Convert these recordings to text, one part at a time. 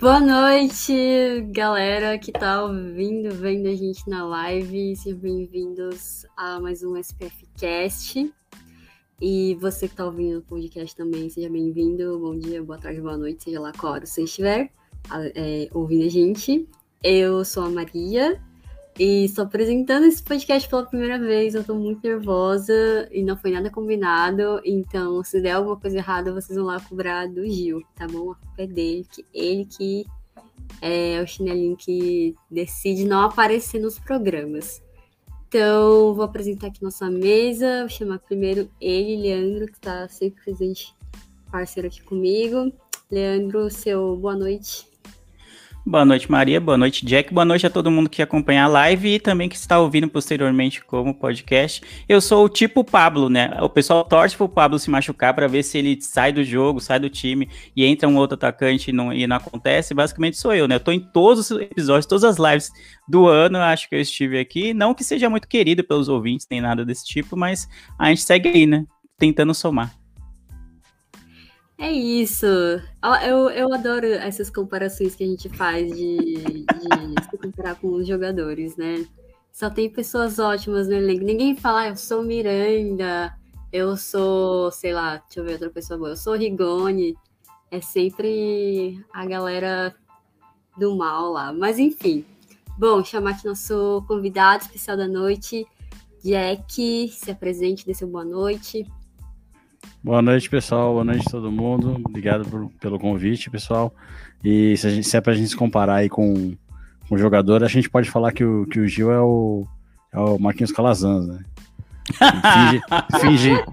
Boa noite, galera que tá ouvindo, vendo a gente na live. Sejam bem-vindos a mais um SPF Cast. E você que tá ouvindo o podcast também, seja bem-vindo. Bom dia, boa tarde, boa noite, seja lá qual hora você estiver é, ouvindo a gente. Eu sou a Maria e estou apresentando esse podcast pela primeira vez. Eu tô muito nervosa e não foi nada combinado. Então, se der alguma coisa errada, vocês vão lá cobrar do Gil, tá bom? A culpa é dele, que ele que é o chinelinho que decide não aparecer nos programas. Então, vou apresentar aqui nossa mesa. Vou chamar primeiro ele, Leandro, que está sempre presente, parceiro aqui comigo. Leandro, seu boa noite. Boa noite, Maria. Boa noite, Jack. Boa noite a todo mundo que acompanha a live e também que está ouvindo posteriormente como podcast. Eu sou o tipo Pablo, né? O pessoal torce pro Pablo se machucar para ver se ele sai do jogo, sai do time e entra um outro atacante e não, e não acontece. Basicamente sou eu, né? Eu tô em todos os episódios, todas as lives do ano, acho que eu estive aqui. Não que seja muito querido pelos ouvintes, nem nada desse tipo, mas a gente segue aí, né? Tentando somar. É isso. Eu, eu adoro essas comparações que a gente faz de, de se comparar com os jogadores, né? Só tem pessoas ótimas no elenco. Ninguém fala, ah, eu sou Miranda, eu sou, sei lá, deixa eu ver outra pessoa boa, eu sou Rigoni. É sempre a galera do mal lá. Mas enfim. Bom, chamar aqui nosso convidado especial da noite, Jack. Se apresente, dê seu boa noite. Boa noite, pessoal. Boa noite a todo mundo. Obrigado por, pelo convite, pessoal. E se, gente, se é pra gente se comparar aí com, com o jogador, a gente pode falar que o, que o Gil é o, é o Marquinhos Calazans, né? Finge, finge,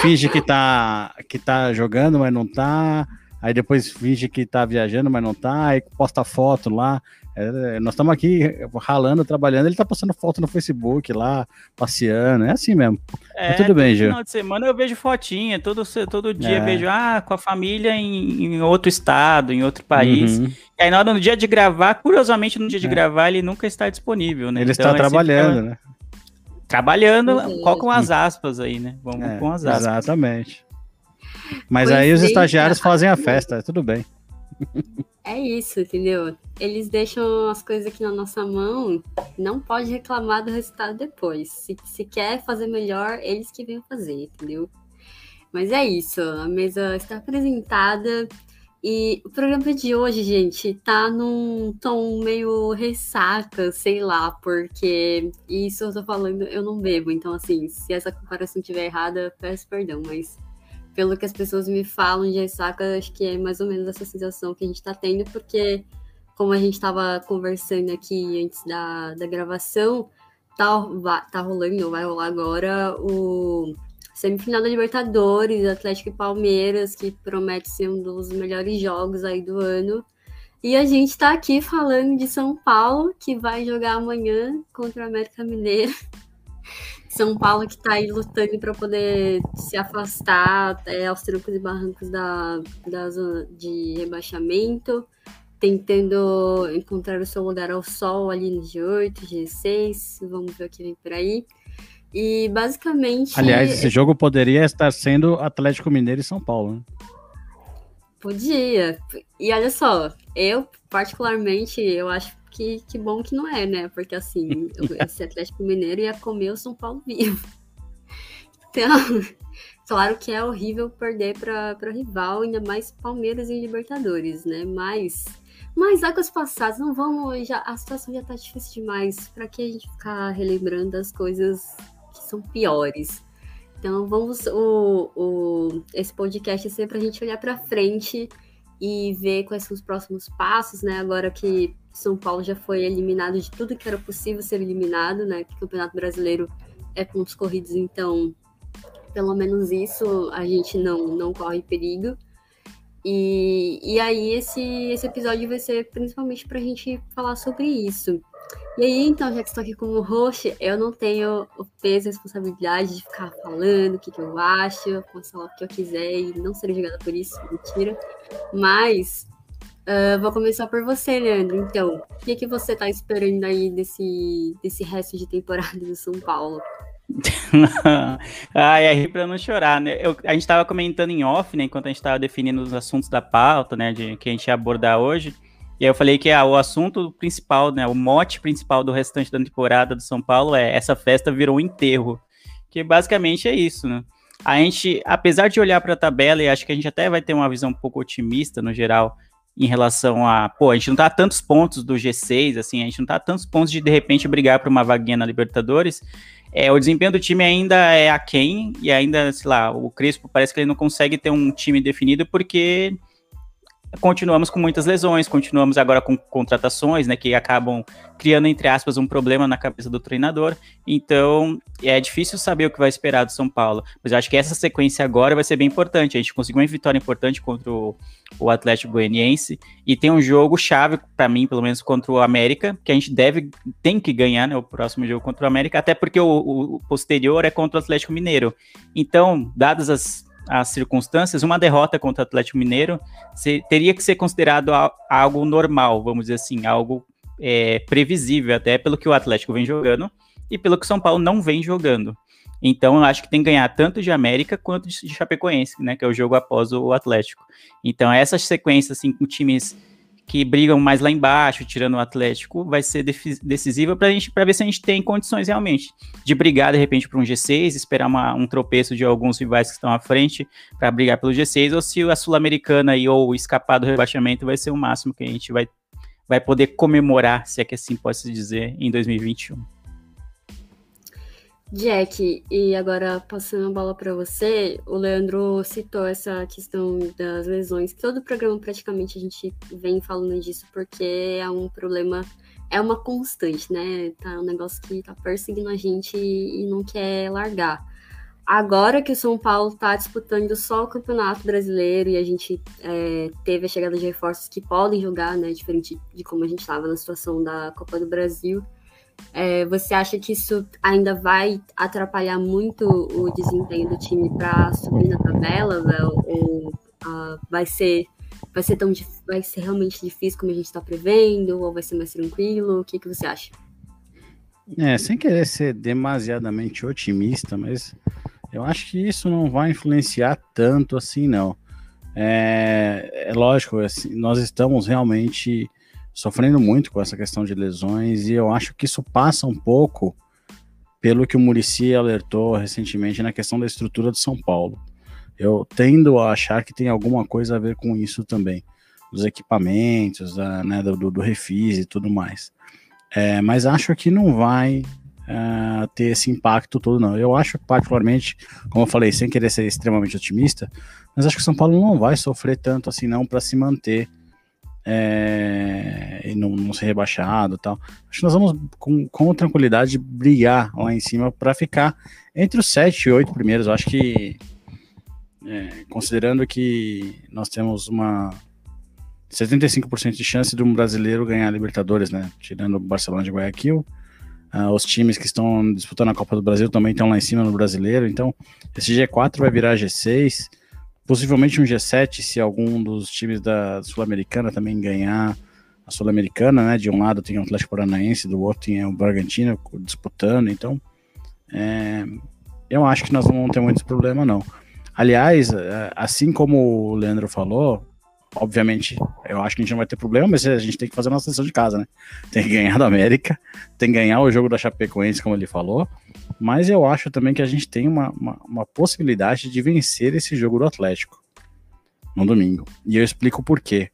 finge que, tá, que tá jogando, mas não tá. Aí depois finge que tá viajando, mas não tá. Aí posta foto lá. É, nós estamos aqui ralando, trabalhando, ele tá postando foto no Facebook lá, passeando, é assim mesmo. É, Mas tudo bem, Gil. final de semana eu vejo fotinha, todo, todo dia é. vejo, ah, com a família em, em, outro estado, em outro país. Uhum. E aí na hora, no dia de gravar, curiosamente no dia de é. gravar, ele nunca está disponível, né? Ele então, está trabalhando, né? Trabalhando, uhum. com as aspas aí, né? Vamos é, com as aspas. Exatamente. Mas pois aí os estagiários fazem a festa, tudo bem. É isso, entendeu? Eles deixam as coisas aqui na nossa mão, não pode reclamar do resultado depois. Se, se quer fazer melhor, eles que vêm fazer, entendeu? Mas é isso, a mesa está apresentada. E o programa de hoje, gente, tá num tom meio ressaca, sei lá, porque isso eu tô falando, eu não bebo. Então, assim, se essa comparação estiver errada, peço perdão, mas pelo que as pessoas me falam de ressaca, acho que é mais ou menos essa sensação que a gente está tendo, porque como a gente estava conversando aqui antes da, da gravação, tá, tá rolando, vai rolar agora o semifinal da Libertadores, Atlético e Palmeiras, que promete ser um dos melhores jogos aí do ano. E a gente está aqui falando de São Paulo, que vai jogar amanhã contra o América Mineiro. São Paulo que está aí lutando para poder se afastar é, aos trancos e barrancos da, da zona de rebaixamento, tentando encontrar o seu lugar ao sol ali no G8, G6, vamos ver o que vem por aí. E basicamente. Aliás, esse jogo poderia estar sendo Atlético Mineiro e São Paulo, né? Podia. E olha só, eu particularmente, eu acho que, que bom que não é, né? Porque assim, esse Atlético Mineiro ia comer o São Paulo vivo. Então, claro que é horrível perder para rival, ainda mais Palmeiras e Libertadores, né? Mas, mas águas passadas, não vamos. Já, a situação já tá difícil demais para que a gente ficar relembrando as coisas que são piores. Então vamos. O, o, esse podcast é sempre a gente olhar para frente e ver quais são os próximos passos, né? Agora que São Paulo já foi eliminado de tudo que era possível ser eliminado, né? Que o Campeonato Brasileiro é pontos corridos, então pelo menos isso a gente não, não corre perigo. E, e aí esse, esse episódio vai ser principalmente pra gente falar sobre isso. E aí, então, já que estou aqui como host, eu não tenho o peso e a responsabilidade de ficar falando o que, que eu acho, falar o que eu quiser e não ser julgada por isso, mentira. Mas uh, vou começar por você, Leandro. Então, o que, que você está esperando aí desse, desse resto de temporada do São Paulo? Ai, rir pra não chorar, né? Eu, a gente tava comentando em off, né, enquanto a gente tava definindo os assuntos da pauta, né, de que a gente ia abordar hoje. E aí eu falei que ah, o assunto principal, né, o mote principal do restante da temporada do São Paulo é essa festa virou um enterro. Que basicamente é isso, né? A gente, apesar de olhar para a tabela, e acho que a gente até vai ter uma visão um pouco otimista no geral em relação a, pô, a gente não tá a tantos pontos do G6, assim, a gente não tá a tantos pontos de de repente brigar por uma vaguinha na Libertadores. É, o desempenho do time ainda é aquém, e ainda, sei lá, o Crespo parece que ele não consegue ter um time definido porque continuamos com muitas lesões, continuamos agora com contratações, né, que acabam criando, entre aspas, um problema na cabeça do treinador. Então, é difícil saber o que vai esperar do São Paulo. Mas eu acho que essa sequência agora vai ser bem importante. A gente conseguiu uma vitória importante contra o, o Atlético Goianiense e tem um jogo chave para mim, pelo menos contra o América, que a gente deve, tem que ganhar, né, o próximo jogo contra o América, até porque o, o posterior é contra o Atlético Mineiro. Então, dadas as as circunstâncias, uma derrota contra o Atlético Mineiro teria que ser considerado a, algo normal, vamos dizer assim, algo é, previsível, até pelo que o Atlético vem jogando e pelo que o São Paulo não vem jogando. Então, eu acho que tem que ganhar tanto de América quanto de Chapecoense, né, que é o jogo após o Atlético. Então, essas sequências, assim, com times que brigam mais lá embaixo, tirando o Atlético, vai ser decisiva para gente, para ver se a gente tem condições realmente de brigar de repente para um G6, esperar uma, um tropeço de alguns rivais que estão à frente para brigar pelo G6, ou se a Sul-Americana ou escapar do rebaixamento vai ser o máximo que a gente vai, vai poder comemorar, se é que assim pode se dizer, em 2021. Jack, e agora passando a bola para você, o Leandro citou essa questão das lesões. Todo o programa praticamente a gente vem falando disso porque é um problema, é uma constante, né? Tá um negócio que tá perseguindo a gente e não quer largar. Agora que o São Paulo está disputando só o Campeonato Brasileiro e a gente é, teve a chegada de reforços que podem jogar, né? Diferente de como a gente estava na situação da Copa do Brasil é, você acha que isso ainda vai atrapalhar muito o desempenho do time para subir na tabela, Vel? Ou uh, vai ser vai ser tão vai ser realmente difícil como a gente está prevendo, ou vai ser mais tranquilo? O que, que você acha? É, sem querer ser demasiadamente otimista, mas eu acho que isso não vai influenciar tanto assim, não. É, é lógico, assim, nós estamos realmente sofrendo muito com essa questão de lesões e eu acho que isso passa um pouco pelo que o Murici alertou recentemente na questão da estrutura de São Paulo. Eu tendo a achar que tem alguma coisa a ver com isso também, dos equipamentos, da, né, do, do refis e tudo mais. É, mas acho que não vai uh, ter esse impacto todo, não. Eu acho, particularmente, como eu falei, sem querer ser extremamente otimista, mas acho que São Paulo não vai sofrer tanto assim, não, para se manter é, e não, não, ser rebaixado tal. Acho que nós vamos com, com tranquilidade brigar lá em cima para ficar entre os sete e oito primeiros. Eu acho que, é, considerando que nós temos uma 75% de chance de um brasileiro ganhar a Libertadores, né? Tirando o Barcelona de Guayaquil. Uh, os times que estão disputando a Copa do Brasil também estão lá em cima no brasileiro. Então, esse G4 vai virar G6 possivelmente um G7 se algum dos times da Sul-Americana também ganhar a Sul-Americana, né? De um lado tem o Atlético Paranaense, do outro tem o Bragantino disputando, então é, eu acho que nós não vamos ter muitos problemas, não. Aliás, é, assim como o Leandro falou, obviamente, eu acho que a gente não vai ter problema, mas a gente tem que fazer a nossa lição de casa, né? Tem que ganhar da América, tem que ganhar o jogo da Chapecoense, como ele falou, mas eu acho também que a gente tem uma, uma, uma possibilidade de vencer esse jogo do Atlético no domingo. E eu explico por quê.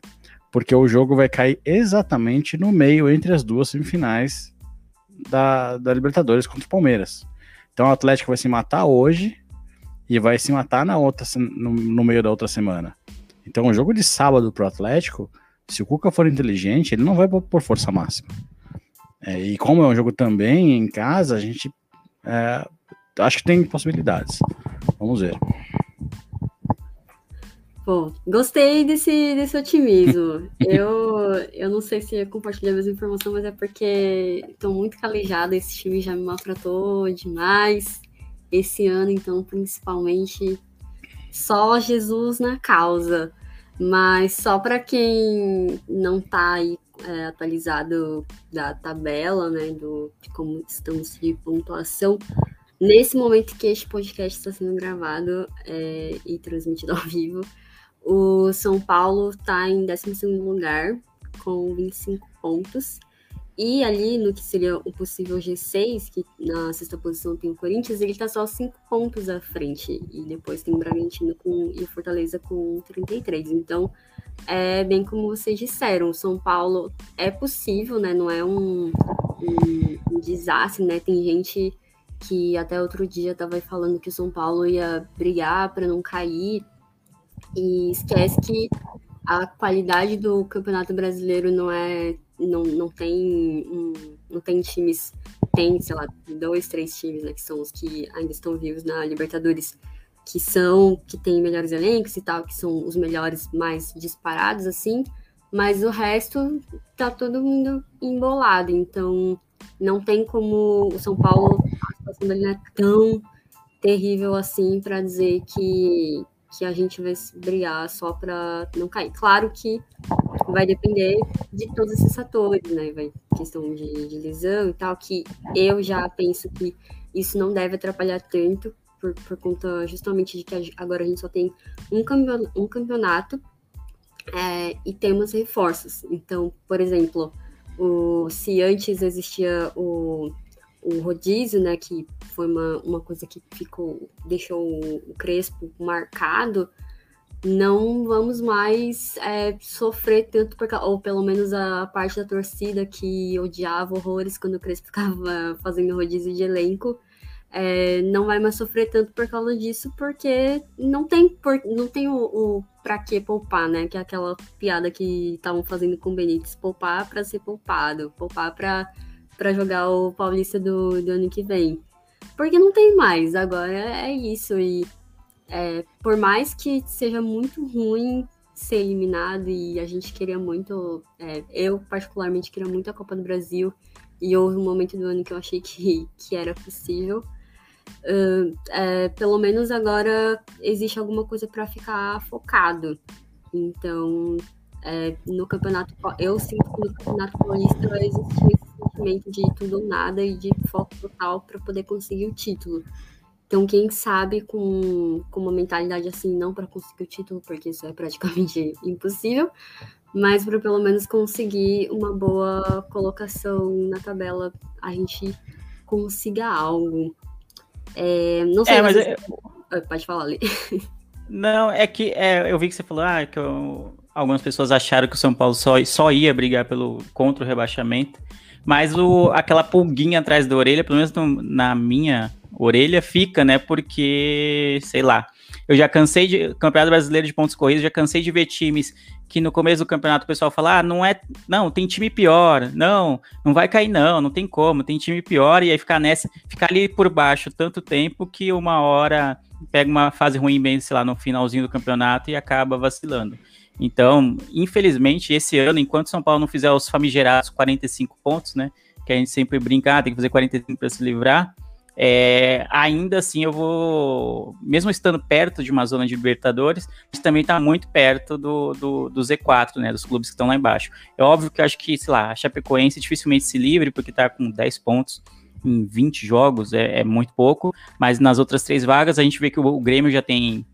Porque o jogo vai cair exatamente no meio entre as duas semifinais da, da Libertadores contra o Palmeiras. Então o Atlético vai se matar hoje e vai se matar na outra, no, no meio da outra semana. Então, o jogo de sábado pro Atlético, se o Cuca for inteligente, ele não vai por força máxima. É, e como é um jogo também em casa, a gente é, acho que tem possibilidades. Vamos ver. Pô, gostei desse, desse otimismo. eu, eu não sei se compartilhar a mesma informação, mas é porque estou muito calejada. Esse time já me maltratou demais. Esse ano, então, principalmente, só Jesus na causa. Mas só para quem não está aí é, atualizado da tabela, né, do, de como estamos de pontuação, nesse momento que este podcast está sendo gravado é, e transmitido ao vivo, o São Paulo está em 12 lugar, com 25 pontos. E ali no que seria o possível G6, que na sexta posição tem o Corinthians, ele está só 5 pontos à frente. E depois tem o Bragantino com, e o Fortaleza com 33. Então, é bem como vocês disseram, o São Paulo é possível, né? Não é um, um, um desastre, né? Tem gente que até outro dia estava falando que o São Paulo ia brigar para não cair e esquece que a qualidade do Campeonato Brasileiro não é não, não tem um, não tem times tem sei lá dois três times né que são os que ainda estão vivos na Libertadores que são que têm melhores elencos e tal que são os melhores mais disparados assim mas o resto tá todo mundo embolado então não tem como o São Paulo a situação dele não é tão terrível assim para dizer que que a gente vai brigar só para não cair. Claro que vai depender de todos esses fatores, né? Vai questão de, de lesão e tal, que eu já penso que isso não deve atrapalhar tanto, por, por conta justamente de que agora a gente só tem um campeonato, um campeonato é, e temos reforços. Então, por exemplo, o, se antes existia o o rodízio, né, que foi uma, uma coisa que ficou, deixou o Crespo marcado, não vamos mais é, sofrer tanto, porque, ou pelo menos a parte da torcida que odiava horrores quando o Crespo ficava fazendo rodízio de elenco, é, não vai mais sofrer tanto por causa disso, porque não tem, por, não tem o, o pra que poupar, né? Que é aquela piada que estavam fazendo com o Benítez, poupar para ser poupado, poupar para para jogar o Paulista do, do ano que vem. Porque não tem mais, agora é isso. E é, por mais que seja muito ruim ser eliminado, e a gente queria muito, é, eu particularmente queria muito a Copa do Brasil, e houve um momento do ano que eu achei que, que era possível. Uh, é, pelo menos agora existe alguma coisa para ficar focado. Então, é, no campeonato, eu sinto que no campeonato paulista existe sentimento de tudo ou nada e de foco total para poder conseguir o título. Então, quem sabe com, com uma mentalidade assim, não para conseguir o título, porque isso é praticamente impossível, mas para pelo menos conseguir uma boa colocação na tabela, a gente consiga algo. É, não sei. É, mas é... Pode falar, ali. Não, é que é, eu vi que você falou ah, que eu, algumas pessoas acharam que o São Paulo só, só ia brigar pelo contra o rebaixamento. Mas o, aquela pulguinha atrás da orelha, pelo menos no, na minha orelha, fica, né? Porque, sei lá, eu já cansei de. Campeonato Brasileiro de Pontos Corridos, já cansei de ver times que no começo do campeonato o pessoal fala: ah, não é. Não, tem time pior. Não, não vai cair, não, não tem como, tem time pior. E aí ficar nessa, ficar ali por baixo tanto tempo que uma hora pega uma fase ruim, bem, sei lá, no finalzinho do campeonato e acaba vacilando. Então, infelizmente, esse ano, enquanto São Paulo não fizer os famigerados 45 pontos, né? Que a gente sempre brinca, ah, tem que fazer 45 para se livrar. É, ainda assim, eu vou, mesmo estando perto de uma zona de Libertadores, também está muito perto do, do, do, Z4, né? Dos clubes que estão lá embaixo. É óbvio que eu acho que, sei lá, a Chapecoense dificilmente se livre, porque está com 10 pontos em 20 jogos, é, é, muito pouco, mas nas outras três vagas a gente vê que o, o Grêmio já tem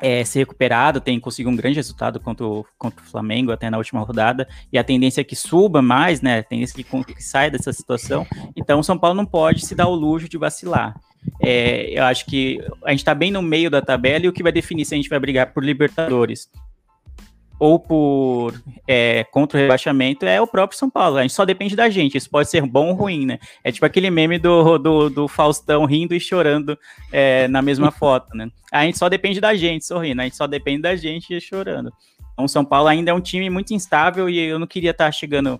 é, se recuperado, tem conseguido um grande resultado contra o, contra o Flamengo até na última rodada, e a tendência é que suba mais, né? A tendência é que, que saia dessa situação. Então, o São Paulo não pode se dar o luxo de vacilar. É, eu acho que a gente está bem no meio da tabela e o que vai definir se a gente vai brigar por Libertadores ou por é, contra o rebaixamento é o próprio São Paulo. A gente só depende da gente. Isso pode ser bom ou ruim, né? É tipo aquele meme do, do, do Faustão rindo e chorando é, na mesma foto, né? A gente só depende da gente sorrindo, a gente só depende da gente chorando. Então, o São Paulo ainda é um time muito instável e eu não queria estar chegando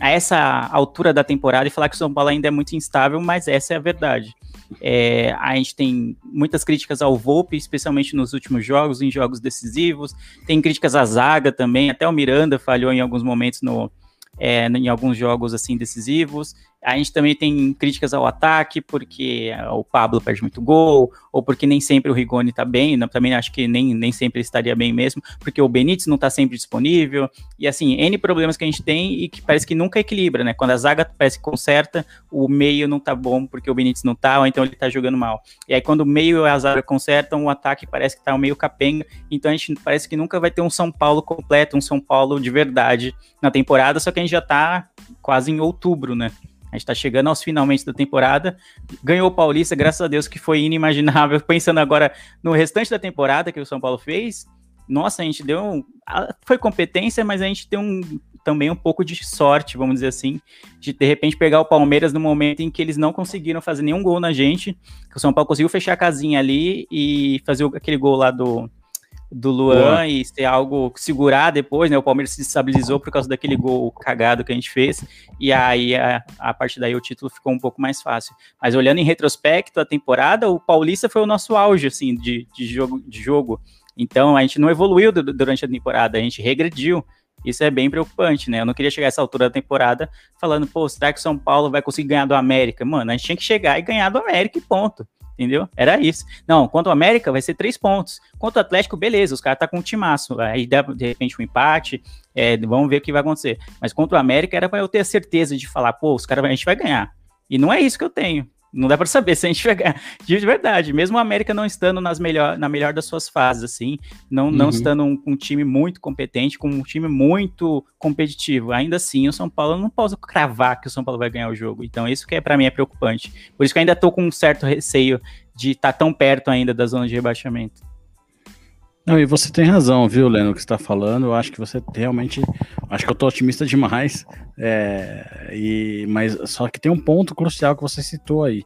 a essa altura da temporada e falar que o São Paulo ainda é muito instável, mas essa é a verdade. É, a gente tem muitas críticas ao Volpe, especialmente nos últimos jogos, em jogos decisivos. Tem críticas à zaga também, até o Miranda falhou em alguns momentos no, é, em alguns jogos assim decisivos. A gente também tem críticas ao ataque, porque o Pablo perde muito gol, ou porque nem sempre o Rigoni tá bem, também acho que nem, nem sempre estaria bem mesmo, porque o Benítez não tá sempre disponível, e assim, N problemas que a gente tem e que parece que nunca equilibra, né? Quando a zaga parece que conserta, o meio não tá bom porque o Benítez não tá, ou então ele tá jogando mal. E aí quando o meio e a zaga consertam, o ataque parece que tá meio capenga, então a gente parece que nunca vai ter um São Paulo completo, um São Paulo de verdade na temporada, só que a gente já tá quase em outubro, né? A gente está chegando aos finalmente da temporada. Ganhou o Paulista, graças a Deus, que foi inimaginável. Pensando agora no restante da temporada que o São Paulo fez, nossa, a gente deu. Um, foi competência, mas a gente deu um, também um pouco de sorte, vamos dizer assim, de de repente pegar o Palmeiras no momento em que eles não conseguiram fazer nenhum gol na gente. Que o São Paulo conseguiu fechar a casinha ali e fazer aquele gol lá do do Luan Boa. e ser algo segurar depois, né? O Palmeiras se estabilizou por causa daquele gol cagado que a gente fez, e aí a, a partir daí o título ficou um pouco mais fácil. Mas olhando em retrospecto a temporada, o Paulista foi o nosso auge, assim, de, de, jogo, de jogo. Então a gente não evoluiu durante a temporada, a gente regrediu. Isso é bem preocupante, né? Eu não queria chegar a essa altura da temporada falando, pô, será que o São Paulo vai conseguir ganhar do América? Mano, a gente tinha que chegar e ganhar do América e ponto entendeu? Era isso. Não, quanto ao América, vai ser três pontos. Quanto ao Atlético, beleza, os caras tá com um timaço. Aí dá, de repente, um empate, é, vamos ver o que vai acontecer. Mas contra o América, era para eu ter a certeza de falar, pô, os caras, a gente vai ganhar. E não é isso que eu tenho não dá para saber se a gente ganhar. De verdade, mesmo o América não estando nas melhor, na melhor das suas fases, assim, não, não uhum. estando um, um, time muito competente, com um time muito competitivo, ainda assim o São Paulo não posso cravar que o São Paulo vai ganhar o jogo. Então, isso que é para mim é preocupante. Por isso que eu ainda tô com um certo receio de estar tá tão perto ainda da zona de rebaixamento. Não, e você tem razão, viu, Leno, que está falando. Eu acho que você realmente. Acho que eu tô otimista demais. É, e, mas só que tem um ponto crucial que você citou aí,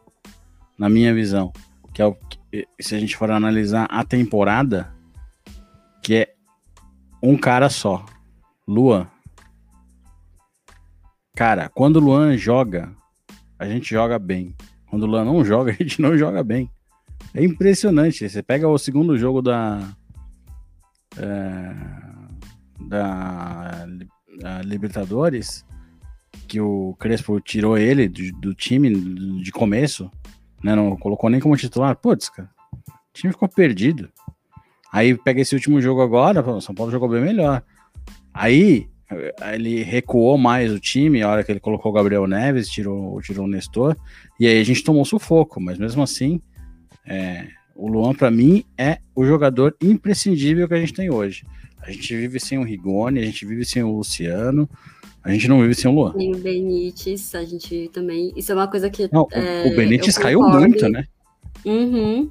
na minha visão. Que é o que, se a gente for analisar a temporada, que é um cara só. Luan. Cara, quando o Luan joga, a gente joga bem. Quando o Luan não joga, a gente não joga bem. É impressionante. Você pega o segundo jogo da é, da, da, Libertadores, que o Crespo tirou ele do, do time de começo, né, não colocou nem como titular. Putz, cara, o time ficou perdido. Aí pega esse último jogo agora, o São Paulo jogou bem melhor. Aí ele recuou mais o time, a hora que ele colocou o Gabriel Neves, tirou, tirou o Nestor, e aí a gente tomou sufoco, mas mesmo assim, é, o Luan, para mim, é o jogador imprescindível que a gente tem hoje. A gente vive sem o Rigoni, a gente vive sem o Luciano, a gente não vive sem o Luan. Sem o Benítez, a gente também. Isso é uma coisa que. Não, é, o Benítez caiu muito, né? Uhum.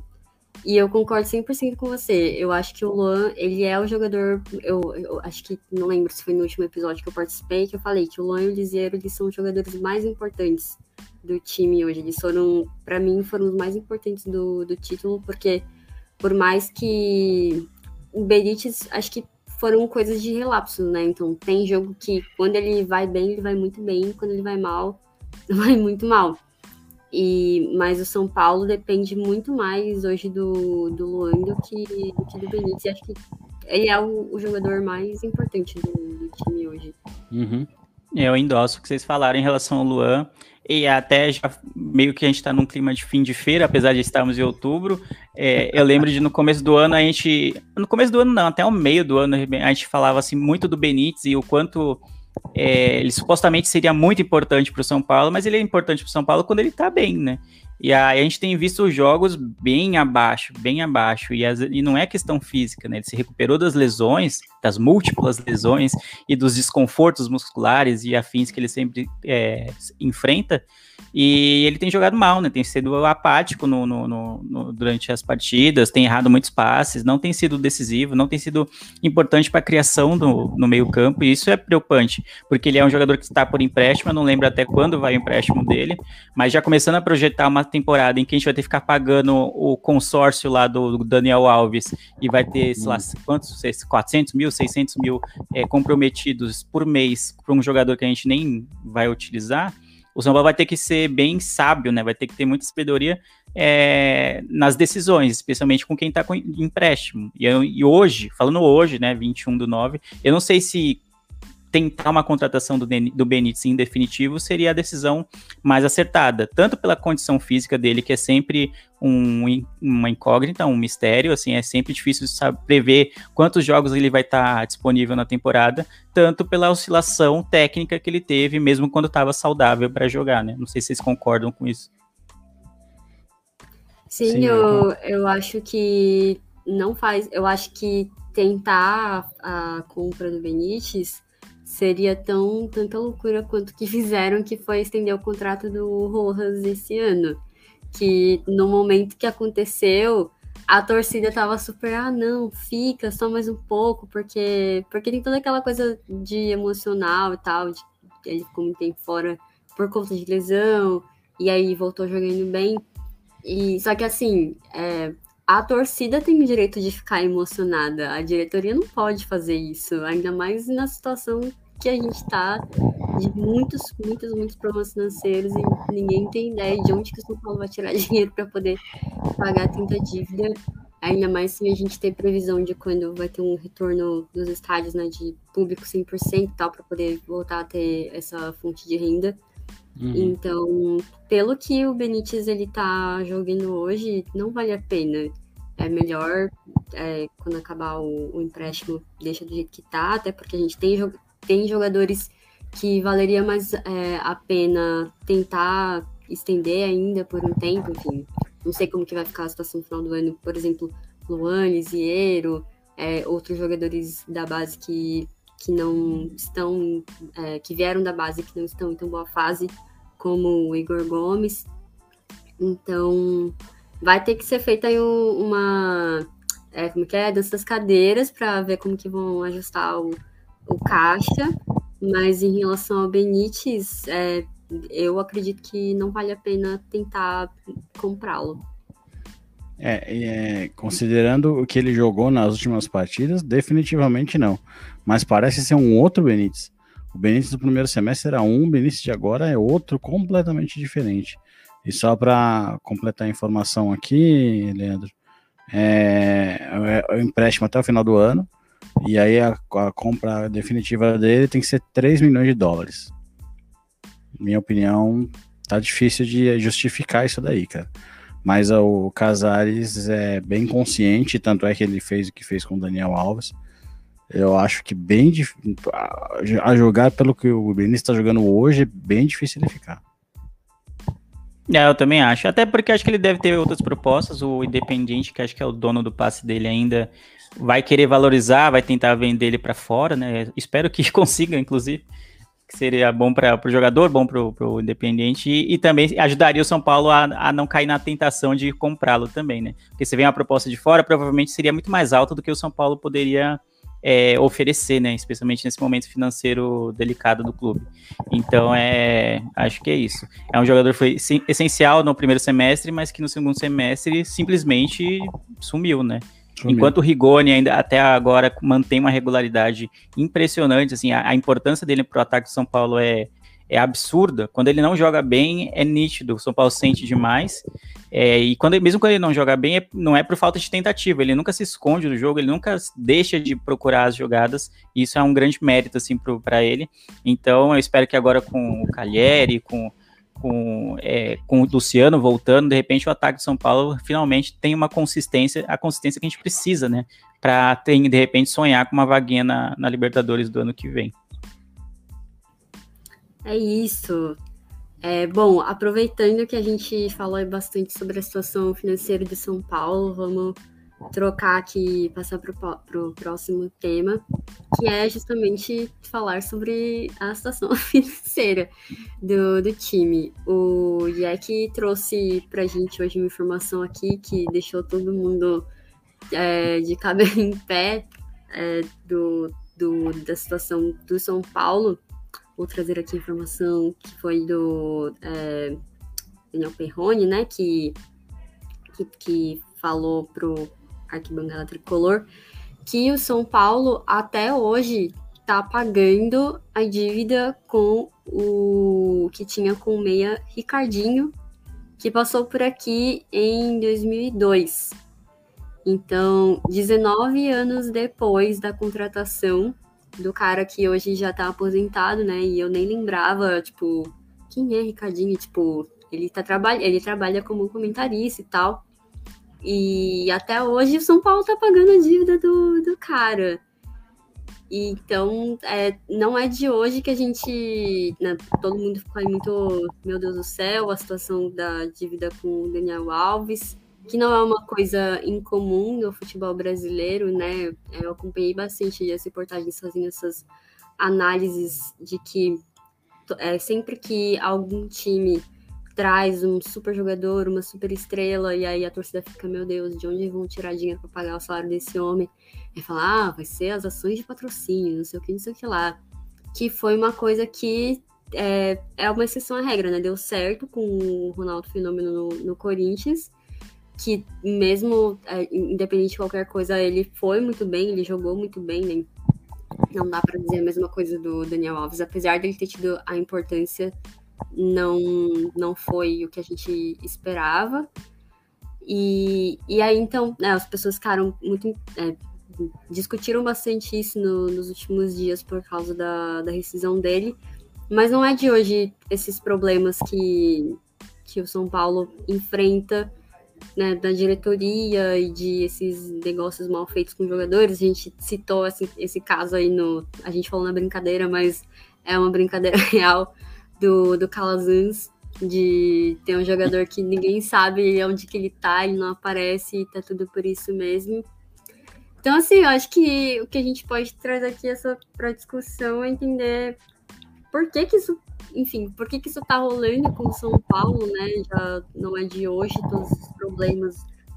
E eu concordo 100% com você. Eu acho que o Luan, ele é o jogador. Eu, eu, acho que. Não lembro se foi no último episódio que eu participei, que eu falei que o Luan e o Liseiro, eles são os jogadores mais importantes do time hoje. Eles foram, para mim, foram os mais importantes do, do título, porque por mais que o Benítez, acho que foram coisas de relapso, né? Então tem jogo que quando ele vai bem, ele vai muito bem, quando ele vai mal, vai muito mal. E, mas o São Paulo depende muito mais hoje do, do Luan do que, do que do Benítez. acho que ele é o, o jogador mais importante do, do time hoje. Uhum. Eu endosso o que vocês falaram em relação ao Luan. E até já meio que a gente está num clima de fim de feira, apesar de estarmos em outubro. É, eu lembro de no começo do ano a gente. No começo do ano, não, até o meio do ano, a gente falava assim muito do Benítez e o quanto é, ele supostamente seria muito importante para o São Paulo, mas ele é importante para o São Paulo quando ele está bem, né? E aí a gente tem visto os jogos bem abaixo, bem abaixo. E, as, e, não é questão física, né? Ele se recuperou das lesões, das múltiplas lesões e dos desconfortos musculares e afins que ele sempre é, enfrenta. E ele tem jogado mal, né? Tem sido apático no, no, no, durante as partidas, tem errado muitos passes, não tem sido decisivo, não tem sido importante para a criação do, no meio-campo, e isso é preocupante, porque ele é um jogador que está por empréstimo, eu não lembro até quando vai o empréstimo dele, mas já começando a projetar uma temporada em que a gente vai ter que ficar pagando o consórcio lá do, do Daniel Alves e vai ter, sei lá, quantos? 400 mil, 600 mil é, comprometidos por mês para um jogador que a gente nem vai utilizar o São Paulo vai ter que ser bem sábio, né? Vai ter que ter muita sabedoria é, nas decisões, especialmente com quem está com empréstimo. E, e, hoje, falando hoje, né, 21 do 9, eu não sei se tentar uma contratação do, do Benítez em definitivo seria a decisão mais acertada, tanto pela condição física dele, que é sempre um, uma incógnita, um mistério, assim, é sempre difícil saber, prever quantos jogos ele vai estar tá disponível na temporada, tanto pela oscilação técnica que ele teve, mesmo quando estava saudável para jogar, né? Não sei se vocês concordam com isso. Sim, Sim eu, eu acho que não faz, eu acho que tentar a compra do Benítez seria tão tanta loucura quanto que fizeram que foi estender o contrato do Rojas esse ano. Que no momento que aconteceu, a torcida tava super, ah, não, fica só mais um pouco, porque porque tem toda aquela coisa de emocional e tal, de ele ficou muito tempo fora por conta de lesão, e aí voltou jogando bem. E só que assim, é, a torcida tem o direito de ficar emocionada. A diretoria não pode fazer isso, ainda mais na situação que a gente está de muitos, muitos, muitos problemas financeiros e ninguém tem ideia de onde que o São Paulo vai tirar dinheiro para poder pagar tanta dívida. Ainda mais se a gente tem previsão de quando vai ter um retorno dos estádios, né, de público 100% e tal, para poder voltar a ter essa fonte de renda. Uhum. Então, pelo que o Benítez ele tá jogando hoje, não vale a pena. É melhor é, quando acabar o, o, empréstimo, deixa do jeito que tá, até porque a gente tem, tem jogadores que valeria mais é, a pena tentar estender ainda por um tempo, enfim. Não sei como que vai ficar a situação no final do ano, por exemplo, Luan, Lisieiro, é, outros jogadores da base que, que não estão, é, que vieram da base que não estão em tão boa fase como o Igor Gomes. Então, vai ter que ser feita aí uma. É, como que é? Dança das cadeiras para ver como que vão ajustar o, o caixa. Mas em relação ao Benítez, é, eu acredito que não vale a pena tentar comprá-lo. É, é, considerando o que ele jogou nas últimas partidas, definitivamente não. Mas parece ser um outro Benítez. O Benítez do primeiro semestre era um, o Benítez de agora é outro completamente diferente. E só para completar a informação aqui, Leandro, é, é, o empréstimo até o final do ano, e aí a, a, compra definitiva dele tem que ser 3 milhões de dólares. Minha opinião, tá difícil de justificar isso daí, cara. Mas o Casares é bem consciente, tanto é que ele fez o que fez com o Daniel Alves. Eu acho que bem a jogar pelo que o Benício está jogando hoje, é bem difícil ele ficar. É, eu também acho. Até porque acho que ele deve ter outras propostas. O Independiente, que acho que é o dono do passe dele ainda, vai querer valorizar, vai tentar vender ele para fora, né? Espero que consiga, inclusive. Que seria bom para o jogador, bom para o Independiente e, e, também ajudaria o São Paulo a, a não cair na tentação de comprá-lo também, né? Porque se vem uma proposta de fora, provavelmente seria muito mais alta do que o São Paulo poderia é, oferecer, né? Especialmente nesse momento financeiro delicado do clube. Então, é, acho que é isso. É um jogador que foi essencial no primeiro semestre, mas que no segundo semestre simplesmente sumiu, né? Enquanto o Rigoni ainda até agora mantém uma regularidade impressionante, assim, a, a importância dele para o ataque do São Paulo é, é absurda. Quando ele não joga bem, é nítido. O São Paulo sente demais. É, e quando, mesmo quando ele não joga bem, é, não é por falta de tentativa. Ele nunca se esconde do jogo, ele nunca deixa de procurar as jogadas. E isso é um grande mérito assim, para ele. Então, eu espero que agora com o Calheri, com, com, é, com o Luciano voltando, de repente o ataque de São Paulo finalmente tem uma consistência, a consistência que a gente precisa, né? Para, de repente, sonhar com uma vaguinha na, na Libertadores do ano que vem. É isso. É, bom, aproveitando que a gente falou bastante sobre a situação financeira de São Paulo, vamos trocar aqui, passar para o próximo tema, que é justamente falar sobre a situação financeira do, do time. O Jack trouxe para gente hoje uma informação aqui que deixou todo mundo é, de cabelo em pé é, do, do, da situação do São Paulo. Vou trazer aqui a informação que foi do é, Daniel Perrone, né, que, que, que falou pro arquibancada tricolor, que o São Paulo até hoje está pagando a dívida com o que tinha com o meia Ricardinho, que passou por aqui em 2002. Então, 19 anos depois da contratação do cara que hoje já tá aposentado, né? E eu nem lembrava, tipo, quem é Ricardinho? Tipo, ele tá trabalha, ele trabalha como comentarista e tal. E até hoje o São Paulo tá pagando a dívida do, do cara. E, então, é, não é de hoje que a gente. Né, todo mundo ficou muito. Meu Deus do céu, a situação da dívida com o Daniel Alves, que não é uma coisa incomum no futebol brasileiro, né? Eu acompanhei bastante as reportagens fazendo essas análises de que é, sempre que algum time traz um super jogador, uma super estrela, e aí a torcida fica, meu Deus, de onde vão tirar dinheiro para pagar o salário desse homem? E fala, ah, vai ser as ações de patrocínio, não sei o que, não sei o que lá. Que foi uma coisa que é, é uma exceção à regra, né? Deu certo com o Ronaldo Fenômeno no, no Corinthians, que mesmo é, independente de qualquer coisa, ele foi muito bem, ele jogou muito bem, né? Não dá para dizer a mesma coisa do Daniel Alves, apesar dele ter tido a importância não, não foi o que a gente esperava. E, e aí, então, né, as pessoas ficaram muito. É, discutiram bastante isso no, nos últimos dias por causa da, da rescisão dele. Mas não é de hoje esses problemas que, que o São Paulo enfrenta né, da diretoria e de esses negócios mal feitos com jogadores. A gente citou esse, esse caso aí no. A gente falou na brincadeira, mas é uma brincadeira real do, do Calazans, de ter um jogador que ninguém sabe onde que ele tá, ele não aparece, e tá tudo por isso mesmo. Então, assim, eu acho que o que a gente pode trazer aqui essa para discussão é entender por que que isso, enfim, por que que isso tá rolando com o São Paulo, né? Já não é de hoje todos os problemas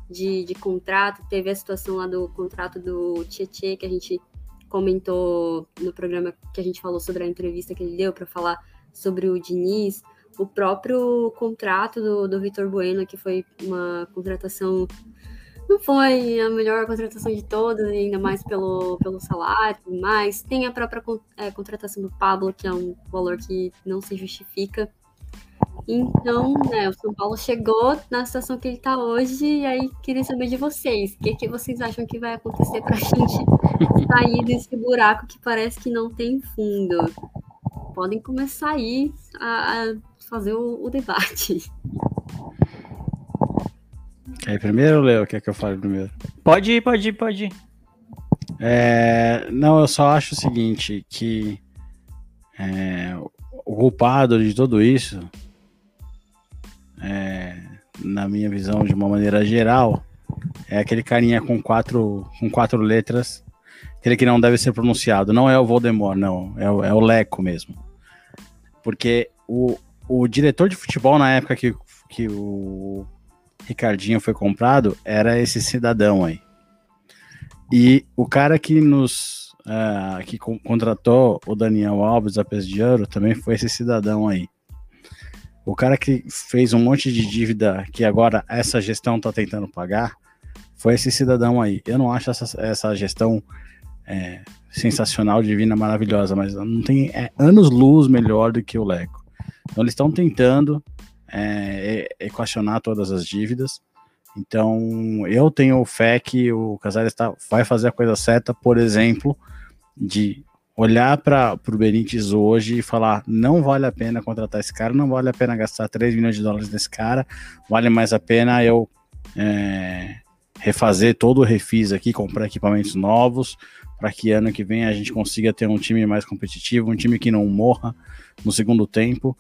de, de contrato. Teve a situação lá do contrato do Tietê, que a gente comentou no programa que a gente falou sobre a entrevista que ele deu para falar sobre o Diniz, o próprio contrato do, do Vitor Bueno, que foi uma contratação. Não foi a melhor contratação de todas, ainda mais pelo, pelo salário, mas tem a própria é, contratação do Pablo, que é um valor que não se justifica. Então, né, o São Paulo chegou na situação que ele está hoje, e aí queria saber de vocês. O que, que vocês acham que vai acontecer para a gente sair desse buraco que parece que não tem fundo? Podem começar aí a, a fazer o, o, debate. Quer ir primeiro, Léo? Quer que eu fale primeiro? Pode ir, pode ir, pode ir. É, não, eu só acho o seguinte, que é, o culpado de tudo isso, é, na minha visão, de uma maneira geral, é aquele carinha com quatro, com quatro letras aquele que não deve ser pronunciado. Não é o Voldemort, não. É o, é o Leco mesmo. Porque o, o diretor de futebol na época que, que o Ricardinho foi comprado era esse cidadão aí. E o cara que nos uh, que contratou o Daniel Alves a peso de ouro também foi esse cidadão aí. O cara que fez um monte de dívida que agora essa gestão está tentando pagar foi esse cidadão aí. Eu não acho essa, essa gestão é, sensacional, divina, maravilhosa, mas não tem é, anos luz melhor do que o Leco. Então eles estão tentando é, equacionar todas as dívidas. Então eu tenho fé que o Casares tá, vai fazer a coisa certa, por exemplo, de olhar para o Benítez hoje e falar: não vale a pena contratar esse cara, não vale a pena gastar 3 milhões de dólares nesse cara, vale mais a pena eu é, refazer todo o refis aqui, comprar equipamentos novos, para que ano que vem a gente consiga ter um time mais competitivo, um time que não morra no segundo tempo.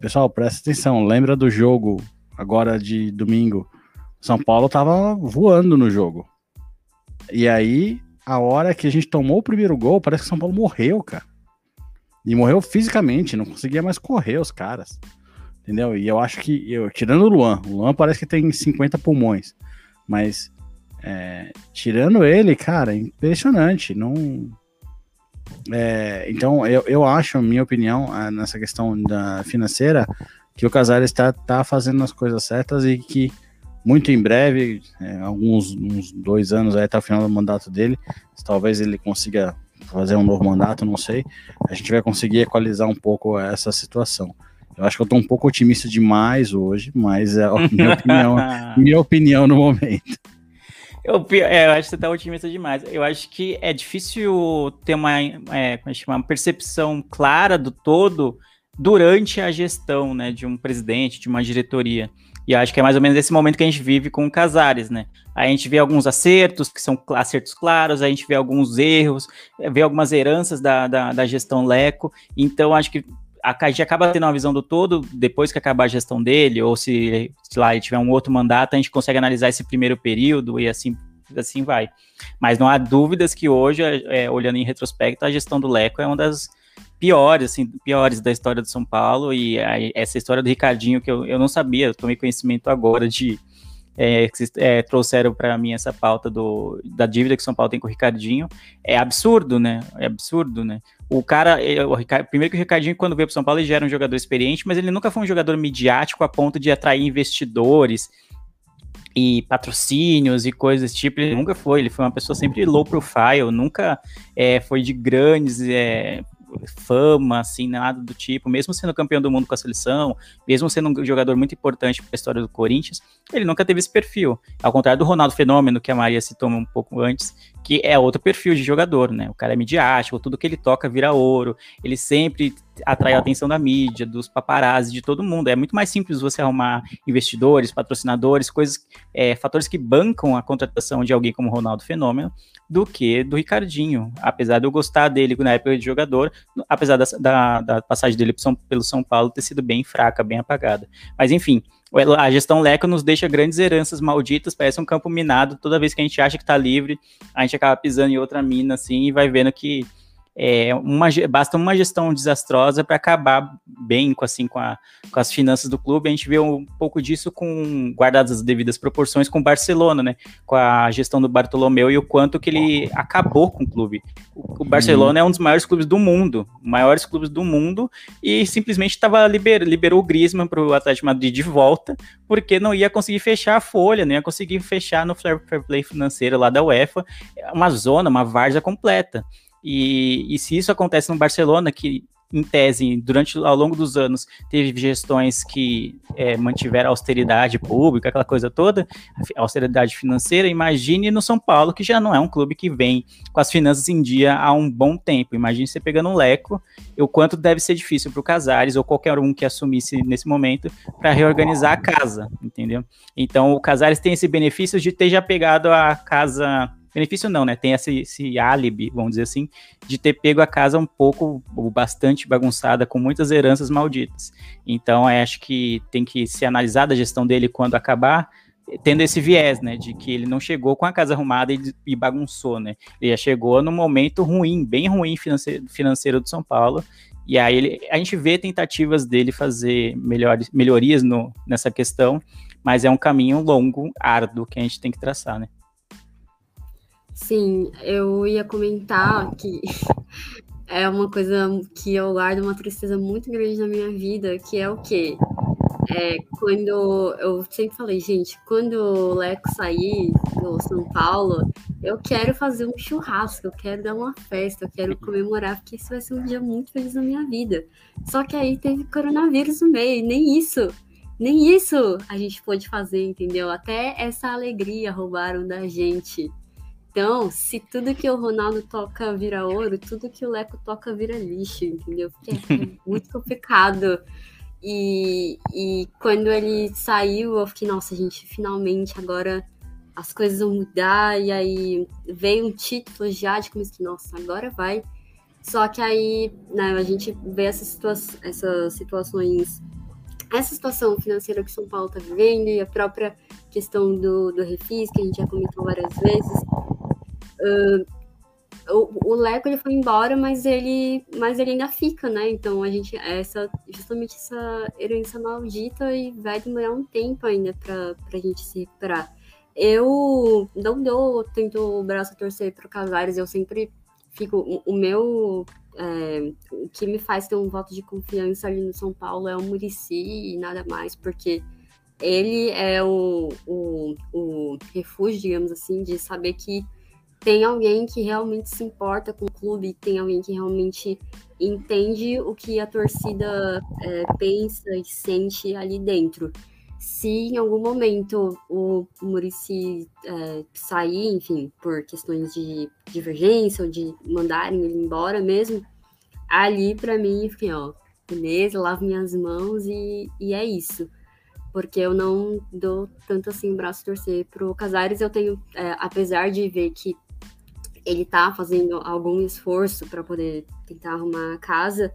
Pessoal, presta atenção, lembra do jogo agora de domingo São Paulo tava voando no jogo. E aí, a hora que a gente tomou o primeiro gol, parece que São Paulo morreu, cara. E morreu fisicamente, não conseguia mais correr os caras. Entendeu? E eu acho que, eu, tirando o Luan, o Luan parece que tem 50 pulmões. Mas, é, tirando ele, cara, impressionante. Não. É, então, eu, eu acho, minha opinião, nessa questão da financeira, que o Casares está tá fazendo as coisas certas e que muito em breve, é, alguns uns dois anos aí até o final do mandato dele, talvez ele consiga fazer um novo mandato, não sei, a gente vai conseguir equalizar um pouco essa situação. Eu acho que eu estou um pouco otimista demais hoje, mas é a minha opinião, minha opinião no momento. Eu, é, eu acho que você está otimista demais. Eu acho que é difícil ter uma, é, é uma percepção clara do todo durante a gestão né, de um presidente, de uma diretoria. E acho que é mais ou menos esse momento que a gente vive com o Casares, né? A gente vê alguns acertos, que são acertos claros, a gente vê alguns erros, vê algumas heranças da, da, da gestão Leco. Então, acho que a gente acaba tendo uma visão do todo depois que acabar a gestão dele, ou se, lá, ele tiver um outro mandato, a gente consegue analisar esse primeiro período e assim, assim vai. Mas não há dúvidas que hoje, é, olhando em retrospecto, a gestão do Leco é uma das piores, assim, piores da história do São Paulo, e a, essa história do Ricardinho, que eu, eu não sabia, eu tomei conhecimento agora de é, é, trouxeram para mim essa pauta do, da dívida que São Paulo tem com o Ricardinho, é absurdo, né? É absurdo, né? O cara, é, o Ricard, primeiro que o Ricardinho, quando veio para São Paulo, ele já era um jogador experiente, mas ele nunca foi um jogador midiático a ponto de atrair investidores e patrocínios e coisas desse tipo. Ele nunca foi, ele foi uma pessoa sempre low profile, nunca é, foi de grandes é, fama, assim, nada do tipo, mesmo sendo campeão do mundo com a seleção, mesmo sendo um jogador muito importante para a história do Corinthians, ele nunca teve esse perfil. Ao contrário do Ronaldo Fenômeno, que a Maria citou um pouco antes, que é outro perfil de jogador, né? O cara é midiático, tudo que ele toca vira ouro, ele sempre atrai a atenção da mídia, dos paparazzi, de todo mundo. É muito mais simples você arrumar investidores, patrocinadores, coisas, é, fatores que bancam a contratação de alguém como Ronaldo Fenômeno, do que do Ricardinho. Apesar de eu gostar dele na época de jogador, apesar da, da, da passagem dele pelo São Paulo ter sido bem fraca, bem apagada. Mas enfim, a gestão Leco nos deixa grandes heranças malditas, parece um campo minado. Toda vez que a gente acha que está livre, a gente acaba pisando em outra mina, assim, e vai vendo que é, uma, basta uma gestão desastrosa para acabar bem com, assim, com, a, com, as finanças do clube. A gente vê um pouco disso com guardadas as devidas proporções com o Barcelona, né? Com a gestão do Bartolomeu e o quanto que ele acabou com o clube. O, o Barcelona uhum. é um dos maiores clubes do mundo, maiores clubes do mundo, e simplesmente estava liber, liberou o Griezmann para o Atlético Madrid de volta, porque não ia conseguir fechar a folha, não ia conseguir fechar no fair play financeiro lá da UEFA, uma zona, uma várzea completa. E, e se isso acontece no Barcelona, que em tese, durante ao longo dos anos, teve gestões que é, mantiveram a austeridade pública, aquela coisa toda, a austeridade financeira. Imagine no São Paulo, que já não é um clube que vem com as finanças em dia há um bom tempo. Imagine você pegando um leco, o quanto deve ser difícil para o Casares ou qualquer um que assumisse nesse momento para reorganizar a casa, entendeu? Então, o Casares tem esse benefício de ter já pegado a casa benefício não, né? Tem esse, esse álibi, vamos dizer assim, de ter pego a casa um pouco, ou bastante bagunçada, com muitas heranças malditas. Então, acho que tem que ser analisada a gestão dele quando acabar, tendo esse viés, né, de que ele não chegou com a casa arrumada e, e bagunçou, né? Ele chegou num momento ruim, bem ruim financeiro, financeiro do São Paulo, e aí ele, a gente vê tentativas dele fazer melhores, melhorias no, nessa questão, mas é um caminho longo, árduo, que a gente tem que traçar, né? Sim, eu ia comentar que é uma coisa que eu guardo uma tristeza muito grande na minha vida, que é o quê? É, quando eu sempre falei, gente, quando o Leco sair do São Paulo, eu quero fazer um churrasco, eu quero dar uma festa, eu quero comemorar, porque isso vai ser um dia muito feliz na minha vida. Só que aí teve coronavírus no meio, nem isso, nem isso a gente pôde fazer, entendeu? Até essa alegria roubaram da gente. Então, se tudo que o Ronaldo toca vira ouro, tudo que o Leco toca vira lixo, entendeu? Porque é muito complicado. E, e quando ele saiu, eu fiquei, nossa, gente, finalmente agora as coisas vão mudar. E aí veio um título já de como que, nossa, agora vai. Só que aí né, a gente vê essas, situa essas situações, essa situação financeira que São Paulo está vivendo e a própria questão do, do refis, que a gente já comentou várias vezes. Uh, o, Leco ele foi embora, mas ele, mas ele ainda fica, né? Então a gente essa justamente essa herança maldita e vai demorar um tempo ainda para a gente se recuperar. Eu não dou tanto o braço a torcer para Casares, eu sempre fico o, o meu é, o que me faz ter um voto de confiança ali no São Paulo é o Murici e nada mais, porque ele é o, o, o refúgio, digamos assim, de saber que tem alguém que realmente se importa com o clube, tem alguém que realmente entende o que a torcida é, pensa e sente ali dentro. Se em algum momento o Murici é, sair, enfim, por questões de divergência ou de mandarem ele embora mesmo, ali para mim, enfim, ó, beleza, lavo minhas mãos e, e é isso porque eu não dou tanto assim o braço torcer pro Casares. Eu tenho, é, apesar de ver que ele tá fazendo algum esforço para poder tentar arrumar a casa,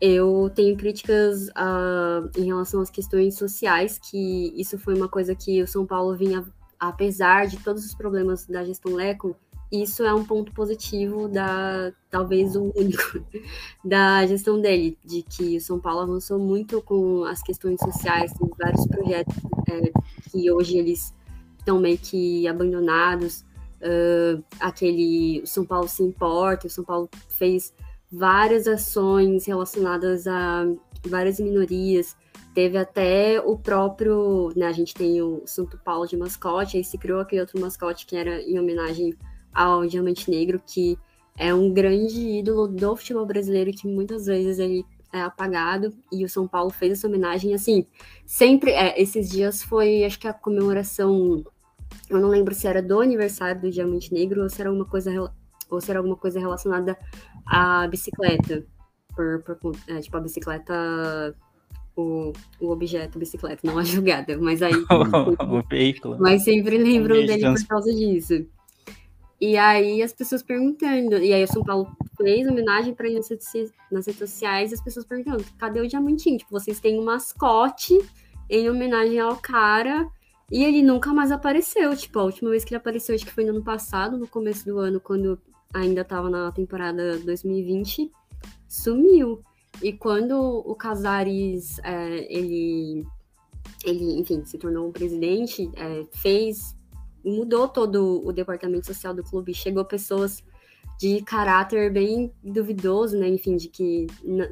eu tenho críticas uh, em relação às questões sociais, que isso foi uma coisa que o São Paulo vinha, apesar de todos os problemas da gestão Leco, isso é um ponto positivo da, talvez o único, da gestão dele, de que o São Paulo avançou muito com as questões sociais, tem vários projetos é, que hoje eles estão meio que abandonados, uh, aquele o São Paulo se importa, o São Paulo fez várias ações relacionadas a várias minorias, teve até o próprio, né, a gente tem o Santo Paulo de mascote, aí se criou aquele outro mascote que era em homenagem ao Diamante Negro, que é um grande ídolo do futebol brasileiro que muitas vezes ele é apagado e o São Paulo fez essa homenagem assim sempre é, esses dias foi acho que a comemoração eu não lembro se era do aniversário do Diamante Negro ou se era alguma coisa, ou se alguma coisa relacionada à bicicleta. Por, por é, tipo, a bicicleta. O, o objeto bicicleta, não a jogada, mas aí. o veículo. Mas sempre lembram dele por causa disso. E aí as pessoas perguntando, e aí o São Paulo fez homenagem para ele nas redes, nas redes sociais, e as pessoas perguntando, cadê o diamantinho? Tipo, vocês têm um mascote em homenagem ao cara e ele nunca mais apareceu. Tipo, a última vez que ele apareceu, acho que foi no ano passado, no começo do ano, quando ainda tava na temporada 2020, sumiu. E quando o Casares, é, ele, ele, enfim, se tornou um presidente, é, fez, mudou todo o departamento social do clube, chegou pessoas de caráter bem duvidoso, né, enfim, de que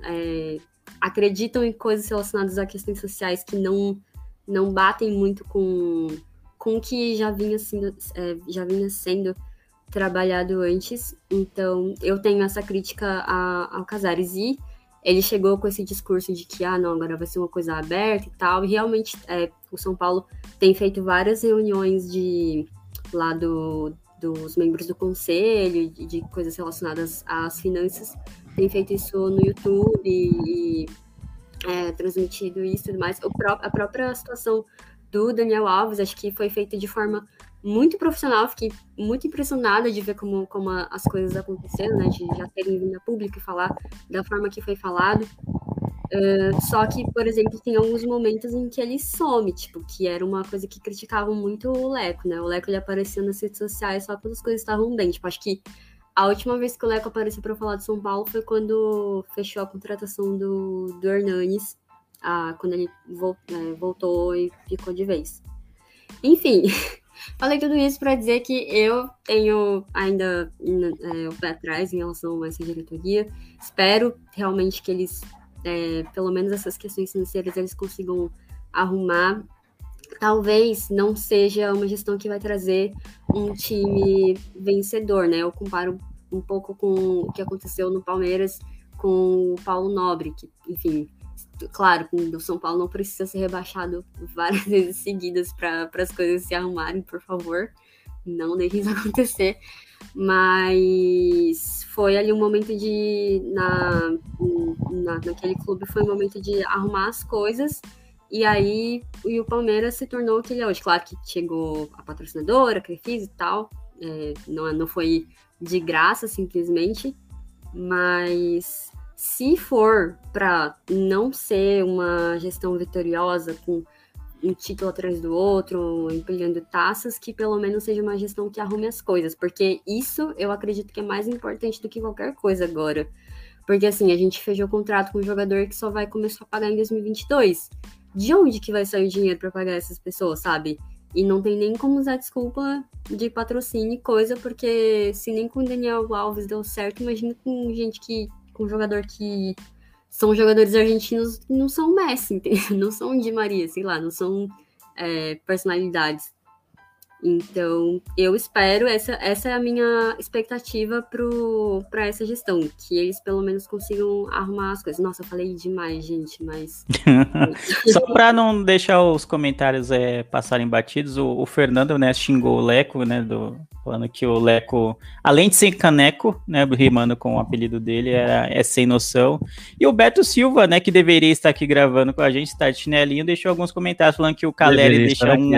é, acreditam em coisas relacionadas a questões sociais que não não batem muito com, com o que já vinha, sendo, é, já vinha sendo trabalhado antes. Então, eu tenho essa crítica a, ao Casares. E ele chegou com esse discurso de que, ah, não, agora vai ser uma coisa aberta e tal. E realmente, é, o São Paulo tem feito várias reuniões de lá do, dos membros do conselho, de, de coisas relacionadas às finanças. Tem feito isso no YouTube e, e é, transmitido isso e tudo mais. Pró a própria situação do Daniel Alves, acho que foi feita de forma muito profissional. Fiquei muito impressionada de ver como, como as coisas aconteceram, né? De já terem vindo a público e falar da forma que foi falado. Uh, só que, por exemplo, tem alguns momentos em que ele some, tipo, que era uma coisa que criticavam muito o Leco, né? O Leco ele aparecia nas redes sociais só quando as coisas estavam bem. Tipo, acho que a última vez que o Leco apareceu para falar de São Paulo foi quando fechou a contratação do, do Hernanes, ah, quando ele é, voltou e ficou de vez. Enfim, falei tudo isso para dizer que eu tenho ainda é, o pé atrás em relação a essa diretoria. Espero realmente que eles, é, pelo menos essas questões financeiras, eles consigam arrumar. Talvez não seja uma gestão que vai trazer um time vencedor, né? Eu comparo um pouco com o que aconteceu no Palmeiras com o Paulo Nobre, que, enfim, claro, o São Paulo não precisa ser rebaixado várias vezes seguidas para as coisas se arrumarem, por favor. Não deixem isso acontecer. Mas foi ali um momento de. Na, na, naquele clube foi um momento de arrumar as coisas. E aí e o Palmeiras se tornou o que ele é hoje. Claro que chegou a patrocinadora, a Crefisa e tal. É, não, não foi de graça, simplesmente. Mas se for para não ser uma gestão vitoriosa com um título atrás do outro, empilhando taças, que pelo menos seja uma gestão que arrume as coisas, porque isso eu acredito que é mais importante do que qualquer coisa agora. Porque assim, a gente fechou o contrato com um jogador que só vai começar a pagar em 2022. De onde que vai sair o dinheiro para pagar essas pessoas, sabe? E não tem nem como usar desculpa de patrocínio e coisa, porque se nem com o Daniel Alves deu certo, imagina com gente que. com jogador que são jogadores argentinos que não são Messi, entendeu? não são de Maria, sei lá, não são é, personalidades. Então, eu espero, essa, essa é a minha expectativa para essa gestão, que eles pelo menos consigam arrumar as coisas. Nossa, eu falei demais, gente, mas. Só para não deixar os comentários é, passarem batidos, o, o, Fernando né, xingou o Leco, né, do, falando que o Leco, além de ser caneco, né, rimando com o apelido dele, era, é sem noção. E o Beto Silva, né, que deveria estar aqui gravando com a gente, está de chinelinho, deixou alguns comentários falando que o Caleri deixou um.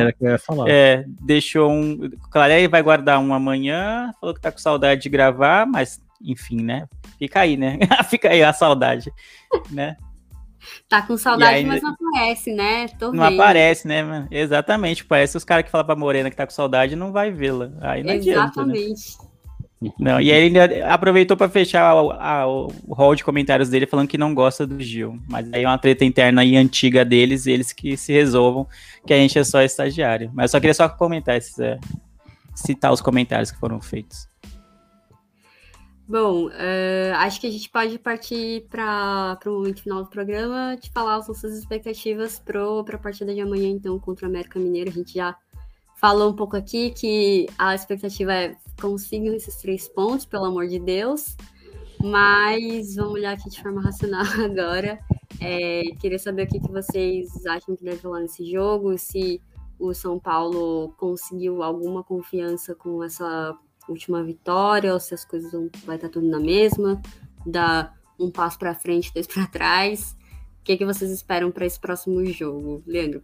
É, deixou deixou um. Clareia vai guardar um amanhã, falou que tá com saudade de gravar, mas enfim, né? Fica aí, né? Fica aí a saudade, né? Tá com saudade, aí, mas não aparece, né? Tô não vendo. aparece, né, mano? Exatamente. Parece os caras que falam pra Morena que tá com saudade não vai vê-la. Aí não Exatamente. Adianta, né? Não, e aí ele aproveitou para fechar a, a, o hall de comentários dele falando que não gosta do Gil. Mas aí é uma treta interna e antiga deles, eles que se resolvam, que a gente é só estagiário. Mas eu só queria só comentar esses, é, citar os comentários que foram feitos. Bom, uh, acho que a gente pode partir para o final do programa, de falar as nossas expectativas para a partida de amanhã, então, contra o América Mineiro. A gente já falou um pouco aqui que a expectativa é conseguir esses três pontos, pelo amor de Deus. Mas vamos olhar aqui de forma racional agora. É, queria saber o que, que vocês acham que deve rolar nesse jogo, se o São Paulo conseguiu alguma confiança com essa última vitória, ou se as coisas vão vai estar tudo na mesma, dá um passo para frente, dois para trás. O que, que vocês esperam para esse próximo jogo, Leandro?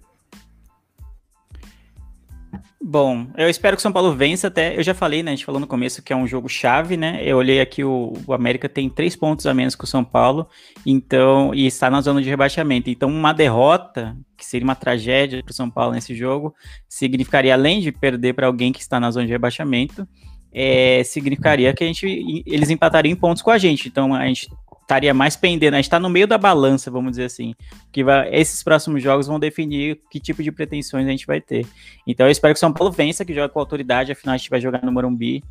Bom, eu espero que o São Paulo vença até. Eu já falei, né? A gente falou no começo que é um jogo chave, né? Eu olhei aqui, o, o América tem três pontos a menos que o São Paulo, então, e está na zona de rebaixamento. Então, uma derrota, que seria uma tragédia para o São Paulo nesse jogo, significaria, além de perder para alguém que está na zona de rebaixamento, é, significaria que a gente, eles empatariam em pontos com a gente. Então, a gente estaria mais pendendo, a gente está no meio da balança, vamos dizer assim, que vai, esses próximos jogos vão definir que tipo de pretensões a gente vai ter. Então eu espero que o São Paulo vença, que joga com autoridade, afinal a gente vai jogar no Morumbi.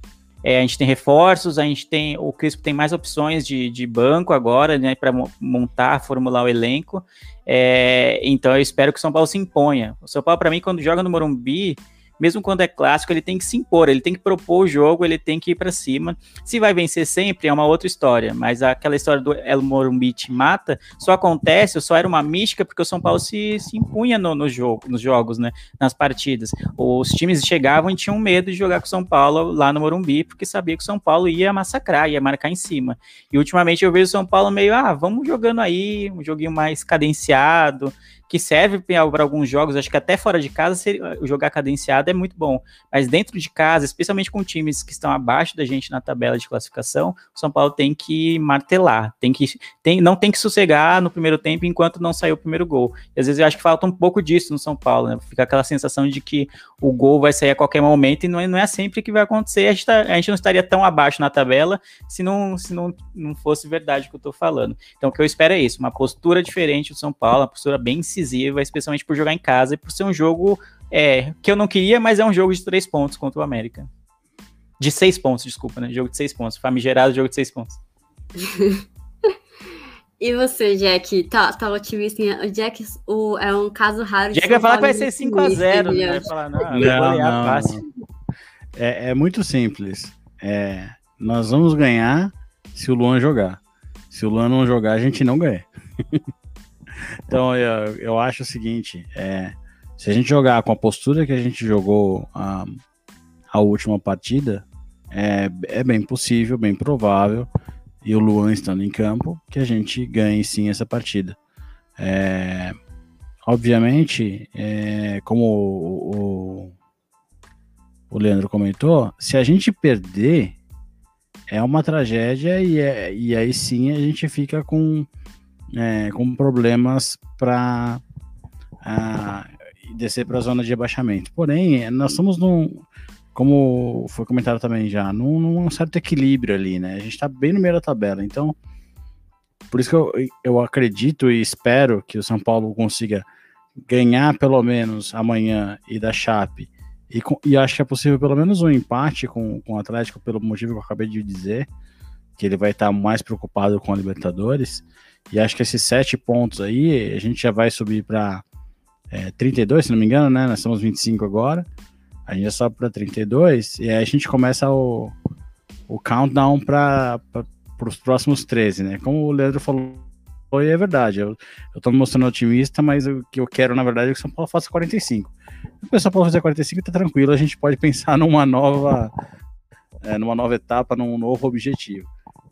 É, a gente tem reforços, a gente tem, o Crispo tem mais opções de, de banco agora, né, para montar, formular o elenco. É, então eu espero que o São Paulo se imponha. O São Paulo, para mim, quando joga no Morumbi, mesmo quando é clássico, ele tem que se impor, ele tem que propor o jogo, ele tem que ir para cima. Se vai vencer sempre é uma outra história, mas aquela história do El Morumbi te mata só acontece, só era uma mística porque o São Paulo se, se impunha no, no jogo, nos jogos, né, nas partidas. Os times chegavam e tinham medo de jogar com o São Paulo lá no Morumbi porque sabia que o São Paulo ia massacrar, ia marcar em cima. E ultimamente eu vejo o São Paulo meio, ah, vamos jogando aí, um joguinho mais cadenciado, que serve para alguns jogos, acho que até fora de casa jogar cadenciado é muito bom, mas dentro de casa, especialmente com times que estão abaixo da gente na tabela de classificação, o São Paulo tem que martelar, tem que tem, não tem que sossegar no primeiro tempo enquanto não saiu o primeiro gol. E às vezes eu acho que falta um pouco disso no São Paulo, né? Fica aquela sensação de que o gol vai sair a qualquer momento e não é, não é sempre que vai acontecer. A gente, tá, a gente não estaria tão abaixo na tabela se não, se não, não fosse verdade o que eu estou falando. Então o que eu espero é isso, uma postura diferente do São Paulo, uma postura bem incisiva, especialmente por jogar em casa e por ser um jogo é, que eu não queria, mas é um jogo de três pontos contra o América. De seis pontos, desculpa, né? Jogo de seis pontos. Famigerado jogo de seis pontos. e você, Jack? Tá, tá otimista? O Jack o, é um caso raro de. Jack vai falar que vai ser 5x0. Né? Vai falar, não, não, não, fácil. É, é muito simples. É, nós vamos ganhar se o Luan jogar. Se o Luan não jogar, a gente não ganha. Então eu, eu acho o seguinte: é, se a gente jogar com a postura que a gente jogou a, a última partida, é, é bem possível, bem provável, e o Luan estando em campo, que a gente ganhe sim essa partida. É, obviamente, é, como o, o, o, Leandro comentou, se a gente perder, é uma tragédia e, é, e aí sim a gente fica com é, com problemas para. descer para a zona de abaixamento. Porém, nós estamos num, como foi comentado também já, num, num certo equilíbrio ali, né? A gente está bem no meio da tabela, então por isso que eu, eu acredito e espero que o São Paulo consiga ganhar pelo menos amanhã e da Chape. E, e acho que é possível pelo menos um empate com, com o Atlético, pelo motivo que eu acabei de dizer, que ele vai estar mais preocupado com a Libertadores. E acho que esses sete pontos aí, a gente já vai subir para é, 32, se não me engano, né? Nós estamos 25 agora. A gente já sobe para 32 e aí a gente começa o, o countdown para os próximos 13, né? Como o Leandro falou, e é verdade. Eu, tô me mostrando otimista, mas o que eu quero, na verdade, é que o São Paulo faça 45. Se o São Paulo fazer 45, tá tranquilo, a gente pode pensar numa nova, é, numa nova etapa, num novo objetivo.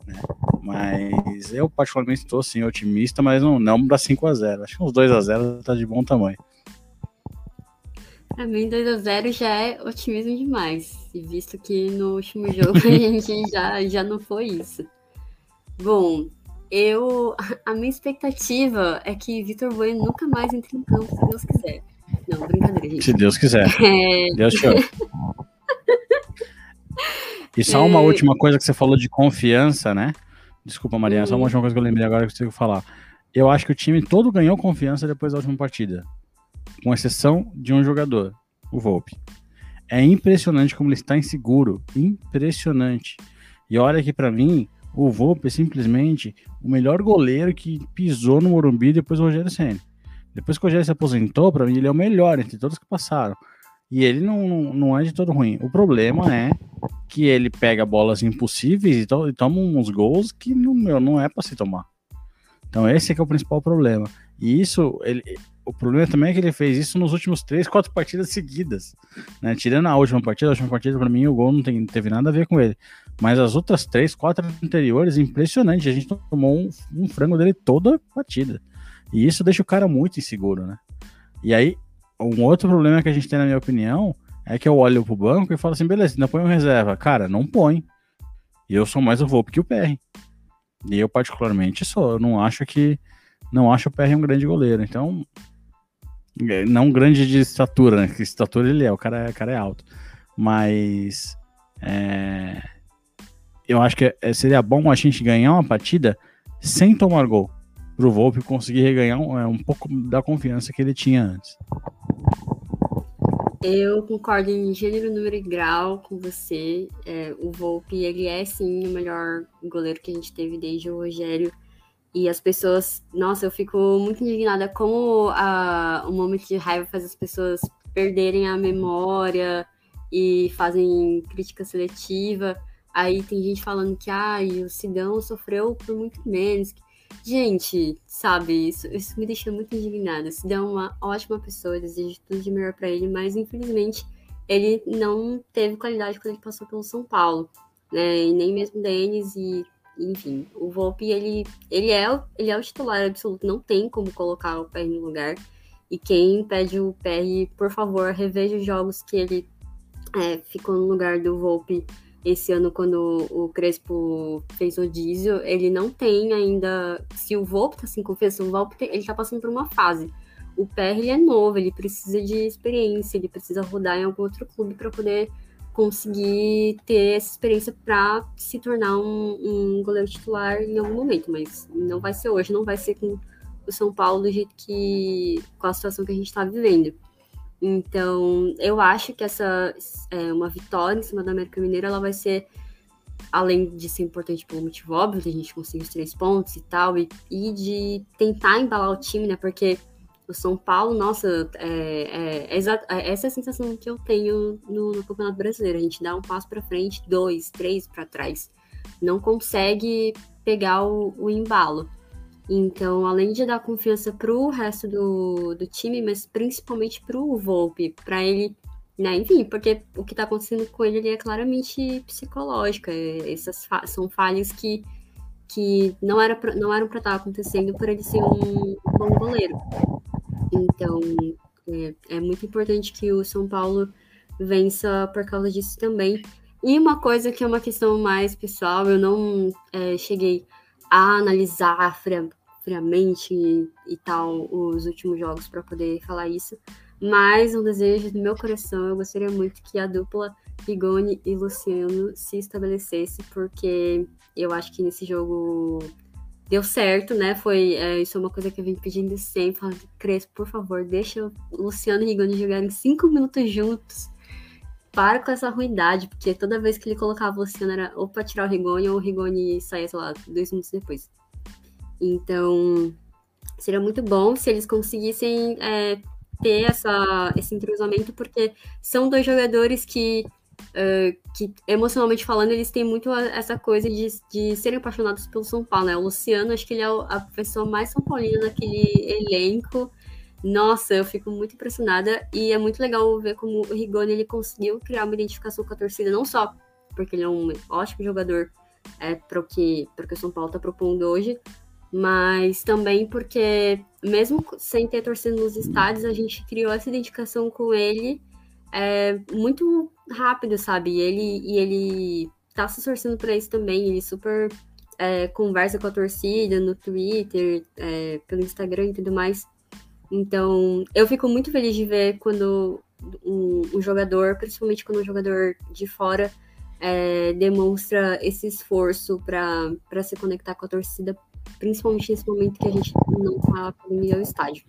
Né? Mas eu, particularmente, estou sim otimista, mas não, não para 5 a 0 Acho que uns 2 a 0 tá de bom tamanho. Pra mim, 2x0 já é otimismo demais. E visto que no último jogo a gente já, já não foi isso. Bom, eu. A minha expectativa é que Vitor Bueno nunca mais entre em campo, se Deus quiser. Não, brincadeira, gente. Se Deus quiser. É... Deus te E só uma última coisa que você falou de confiança, né? Desculpa, Mariana, só uma última coisa que eu lembrei agora que eu que falar. Eu acho que o time todo ganhou confiança depois da última partida. Com exceção de um jogador, o Volpe. É impressionante como ele está inseguro. Impressionante. E olha que para mim, o Volpe é simplesmente o melhor goleiro que pisou no Morumbi depois do Rogério Senna. Depois que o Rogério se aposentou, para mim ele é o melhor entre todos que passaram. E ele não, não é de todo ruim. O problema é que ele pega bolas impossíveis e, to e toma uns gols que não, meu, não é para se tomar. Então esse é que é o principal problema. E isso, ele, o problema também é que ele fez isso nos últimos três, quatro partidas seguidas. Né? Tirando a última partida, a última partida para mim o gol não, tem, não teve nada a ver com ele. Mas as outras três, quatro anteriores, impressionante. A gente tomou um, um frango dele toda partida. E isso deixa o cara muito inseguro, né? E aí, um outro problema que a gente tem, na minha opinião, é que eu olho pro banco e falo assim, beleza, não põe um reserva. Cara, não põe. E eu sou mais o Volpe que o PR. E eu, particularmente, sou. Eu não acho que. Não acho o PR um grande goleiro. Então. É, não grande de estatura, né? Que estatura ele é, o cara, é, o cara é alto. Mas. É, eu acho que é, seria bom a gente ganhar uma partida sem tomar gol. Pro Volpe conseguir reganhar um, é, um pouco da confiança que ele tinha antes. Eu concordo em gênero, número e grau com você. É, o Volpe, ele é sim o melhor goleiro que a gente teve desde o Rogério. E as pessoas, nossa, eu fico muito indignada como a, o momento de raiva faz as pessoas perderem a memória e fazem crítica seletiva. Aí tem gente falando que ah, o Sidão sofreu por muito menos. Gente, sabe, isso, isso me deixa muito indignada. Sidão é uma ótima pessoa, desejo tudo de melhor para ele, mas infelizmente ele não teve qualidade quando ele passou pelo São Paulo, né? E nem mesmo Denis e enfim, o Volpe ele ele é ele é o titular absoluto, não tem como colocar o PR no lugar. E quem pede o PR, por favor, reveja os jogos que ele é, ficou no lugar do Volpe esse ano, quando o Crespo fez o diesel, ele não tem ainda. Se o Volpe tá sem confiança, o Volpe ele tá passando por uma fase. O PR ele é novo, ele precisa de experiência, ele precisa rodar em algum outro clube para poder conseguir ter essa experiência para se tornar um, um, goleiro titular em algum momento, mas não vai ser hoje, não vai ser com o São Paulo do jeito que com a situação que a gente está vivendo. Então, eu acho que essa é, uma vitória em cima da América Mineira, ela vai ser, além de ser importante pelo motivo óbvio, de a gente conseguir os três pontos e tal, e, e de tentar embalar o time, né? Porque o São Paulo, nossa, é, é, é, é essa é a sensação que eu tenho no, no Campeonato Brasileiro. A gente dá um passo para frente, dois, três para trás. Não consegue pegar o, o embalo. Então, além de dar confiança para o resto do, do time, mas principalmente para o Volpe, para ele, né? Enfim, porque o que está acontecendo com ele, é claramente psicológico. É, essas fa são falhas que, que não, era pra, não eram para estar tá acontecendo por ele ser um bom goleiro. Então, é, é muito importante que o São Paulo vença por causa disso também. E uma coisa que é uma questão mais pessoal, eu não é, cheguei a analisar fria, friamente e, e, tal os últimos jogos para poder falar isso. Mas um desejo do meu coração, eu gostaria muito que a dupla Rigoni e Luciano se estabelecesse, porque eu acho que nesse jogo deu certo, né? Foi é, isso é uma coisa que eu vim pedindo sempre. Falando, Crespo, por favor, deixa o Luciano e Rigoni jogarem cinco minutos juntos. Para com essa ruindade, porque toda vez que ele colocava o Luciano era ou para tirar o Rigoni ou o Rigoni saía, sei lá, dois minutos depois. Então, seria muito bom se eles conseguissem é, ter essa, esse entrosamento, porque são dois jogadores que, uh, que, emocionalmente falando, eles têm muito essa coisa de, de serem apaixonados pelo São Paulo, né? O Luciano, acho que ele é a pessoa mais São Paulina naquele elenco. Nossa, eu fico muito impressionada e é muito legal ver como o Rigoni ele conseguiu criar uma identificação com a torcida, não só porque ele é um ótimo jogador é, para o que, que o São Paulo está propondo hoje, mas também porque, mesmo sem ter torcida nos estádios, a gente criou essa identificação com ele é, muito rápido, sabe? E ele, e ele tá se esforçando para isso também, ele super é, conversa com a torcida no Twitter, é, pelo Instagram e tudo mais. Então, eu fico muito feliz de ver quando um, um jogador, principalmente quando um jogador de fora, é, demonstra esse esforço para se conectar com a torcida principalmente nesse momento que a gente não está podendo ir ao estádio.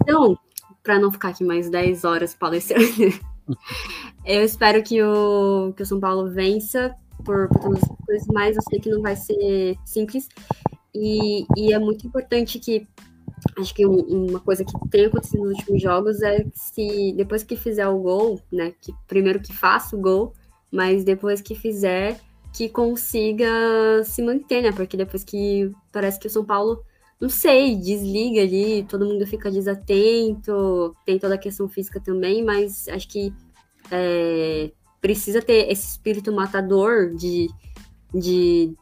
Então, para não ficar aqui mais 10 horas palestrando, eu espero que o, que o São Paulo vença por, por todas as coisas, mas eu sei que não vai ser simples. E, e é muito importante que acho que um, uma coisa que tem acontecido nos últimos jogos é que se depois que fizer o gol, né, que primeiro que faça o gol, mas depois que fizer, que consiga se manter, né? Porque depois que parece que o São Paulo, não sei, desliga ali, todo mundo fica desatento, tem toda a questão física também, mas acho que é, precisa ter esse espírito matador de, de,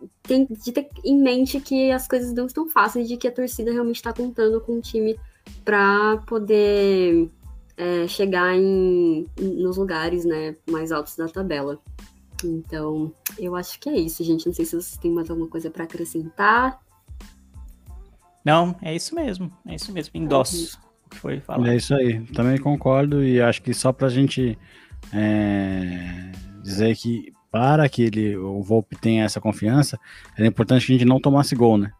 de ter em mente que as coisas não estão fáceis, de que a torcida realmente está contando com o time para poder é, chegar em, nos lugares né, mais altos da tabela. Então, eu acho que é isso, gente. Não sei se vocês têm mais alguma coisa para acrescentar. Não, é isso mesmo. É isso mesmo. Endosso o que foi falado. É isso aí. Também concordo e acho que só para a gente é, dizer que para que ele, o Volpe tenha essa confiança, é importante que a gente não tomasse gol, né?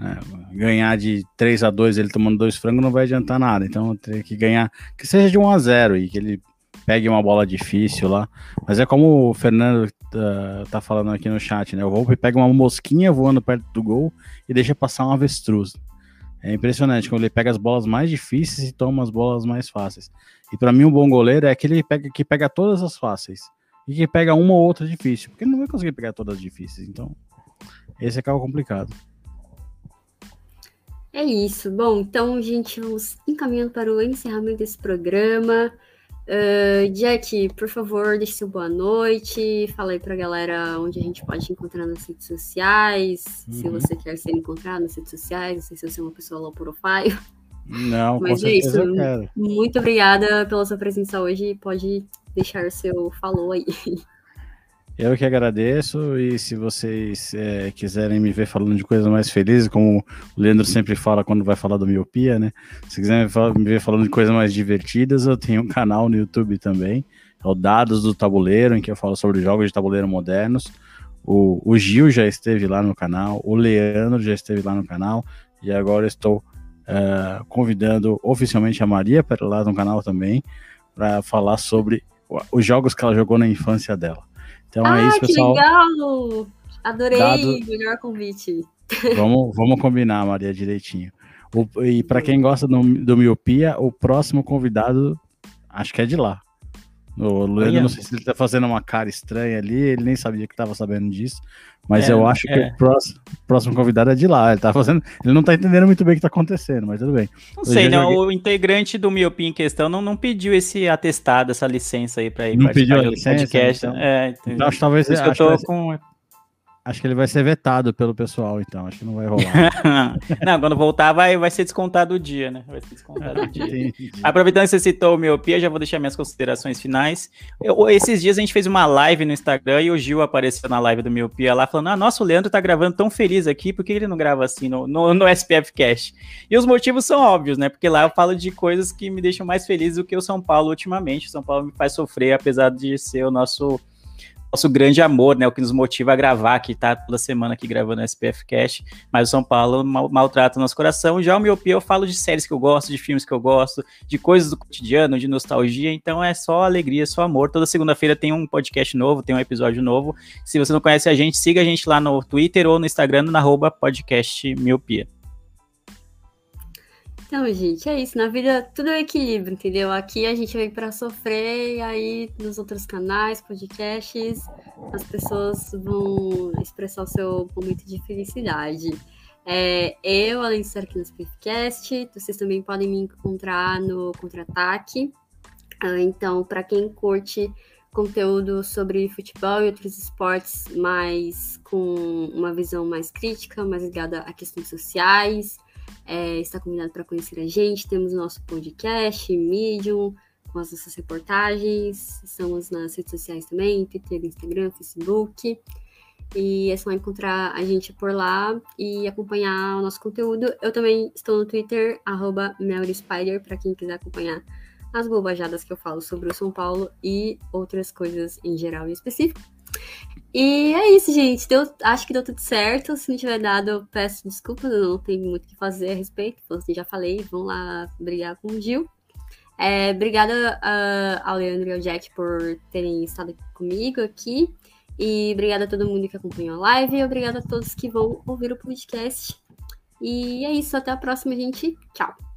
É, ganhar de 3 a 2 ele tomando dois frangos não vai adiantar nada. Então tem que ganhar, que seja de 1 a 0 e que ele pegue uma bola difícil lá. Mas é como o Fernando uh, tá falando aqui no chat, né? O Volpe pega uma mosquinha voando perto do gol e deixa passar um avestruz. É impressionante quando ele pega as bolas mais difíceis e toma as bolas mais fáceis. E para mim um bom goleiro é aquele que pega, que pega todas as fáceis e que pega uma ou outra difícil, porque ele não vai conseguir pegar todas as difíceis. Então, esse é é complicado. É isso. Bom, então, gente, vamos encaminhando para o encerramento desse programa. Uh, Jack, por favor, deixe seu boa noite. Fala aí pra galera onde a gente pode encontrar nas redes sociais. Uhum. Se você quer ser encontrado nas redes sociais, não sei se você é uma pessoa low profile. Não, Mas com é isso. Eu quero. Muito obrigada pela sua presença hoje. Pode deixar seu falou aí. Eu que agradeço e se vocês é, quiserem me ver falando de coisas mais felizes, como o Leandro sempre fala quando vai falar do miopia, né? Se quiserem me ver falando de coisas mais divertidas, eu tenho um canal no YouTube também, é o Dados do Tabuleiro, em que eu falo sobre jogos de tabuleiro modernos. O, o Gil já esteve lá no canal, o Leandro já esteve lá no canal e agora estou uh, convidando oficialmente a Maria para lá no canal também para falar sobre os jogos que ela jogou na infância dela. Então ah, é isso, pessoal. Que legal! Adorei, Dado... melhor convite. Vamos, vamos combinar, Maria, direitinho. O, e para quem gosta do, do Miopia, o próximo convidado, acho que é de lá. O Leandro, não sei se ele tá fazendo uma cara estranha ali, ele nem sabia que tava sabendo disso, mas é, eu acho é. que o próximo, próximo, convidado é de lá. Ele tá fazendo. Ele não tá entendendo muito bem o que tá acontecendo, mas tudo bem. Não sei, não. Joguei... O integrante do Miopia em questão não, não pediu esse atestado, essa licença aí pra ir não pediu a licença, podcast. Então, é, então, acho, talvez. Acho, que eu tô com. Acho que ele vai ser vetado pelo pessoal, então. Acho que não vai rolar. não, quando voltar vai, vai ser descontado o dia, né? Vai ser descontado o dia. Aproveitando que você citou o miopia, já vou deixar minhas considerações finais. Eu, esses dias a gente fez uma live no Instagram e o Gil apareceu na live do miopia lá falando: Ah, nossa, o Leandro tá gravando tão feliz aqui, por que ele não grava assim no, no, no SPF Cash? E os motivos são óbvios, né? Porque lá eu falo de coisas que me deixam mais feliz do que o São Paulo ultimamente. O São Paulo me faz sofrer, apesar de ser o nosso nosso grande amor, né? O que nos motiva a gravar, que tá toda semana aqui gravando o SPF Cash, mas o São Paulo mal, maltrata o nosso coração. Já o Miopia eu falo de séries que eu gosto, de filmes que eu gosto, de coisas do cotidiano, de nostalgia, então é só alegria, só amor. Toda segunda-feira tem um podcast novo, tem um episódio novo. Se você não conhece a gente, siga a gente lá no Twitter ou no Instagram, na arroba podcast Miopia. Então, gente, é isso. Na vida tudo é equilíbrio, entendeu? Aqui a gente vem para sofrer, e aí nos outros canais, podcasts, as pessoas vão expressar o seu momento de felicidade. É, eu, além de estar aqui no Spiffcast, vocês também podem me encontrar no Contra-Ataque. Ah, então, para quem curte conteúdo sobre futebol e outros esportes, mas com uma visão mais crítica, mais ligada a questões sociais, é, está convidado para conhecer a gente. Temos nosso podcast, Medium, com as nossas reportagens. Estamos nas redes sociais também, Twitter, Instagram, Facebook. E é só encontrar a gente por lá e acompanhar o nosso conteúdo. Eu também estou no Twitter, arroba Spider, para quem quiser acompanhar as bobajadas que eu falo sobre o São Paulo e outras coisas em geral e específico. E é isso, gente. Deu, acho que deu tudo certo. Se não tiver dado, eu peço desculpas. Não tenho muito o que fazer a respeito. Assim, já falei, vão lá brigar com o Gil. É, obrigada uh, ao Leandro e ao Jack por terem estado comigo aqui. E obrigada a todo mundo que acompanhou a live. E obrigada a todos que vão ouvir o podcast. E é isso. Até a próxima, gente. Tchau.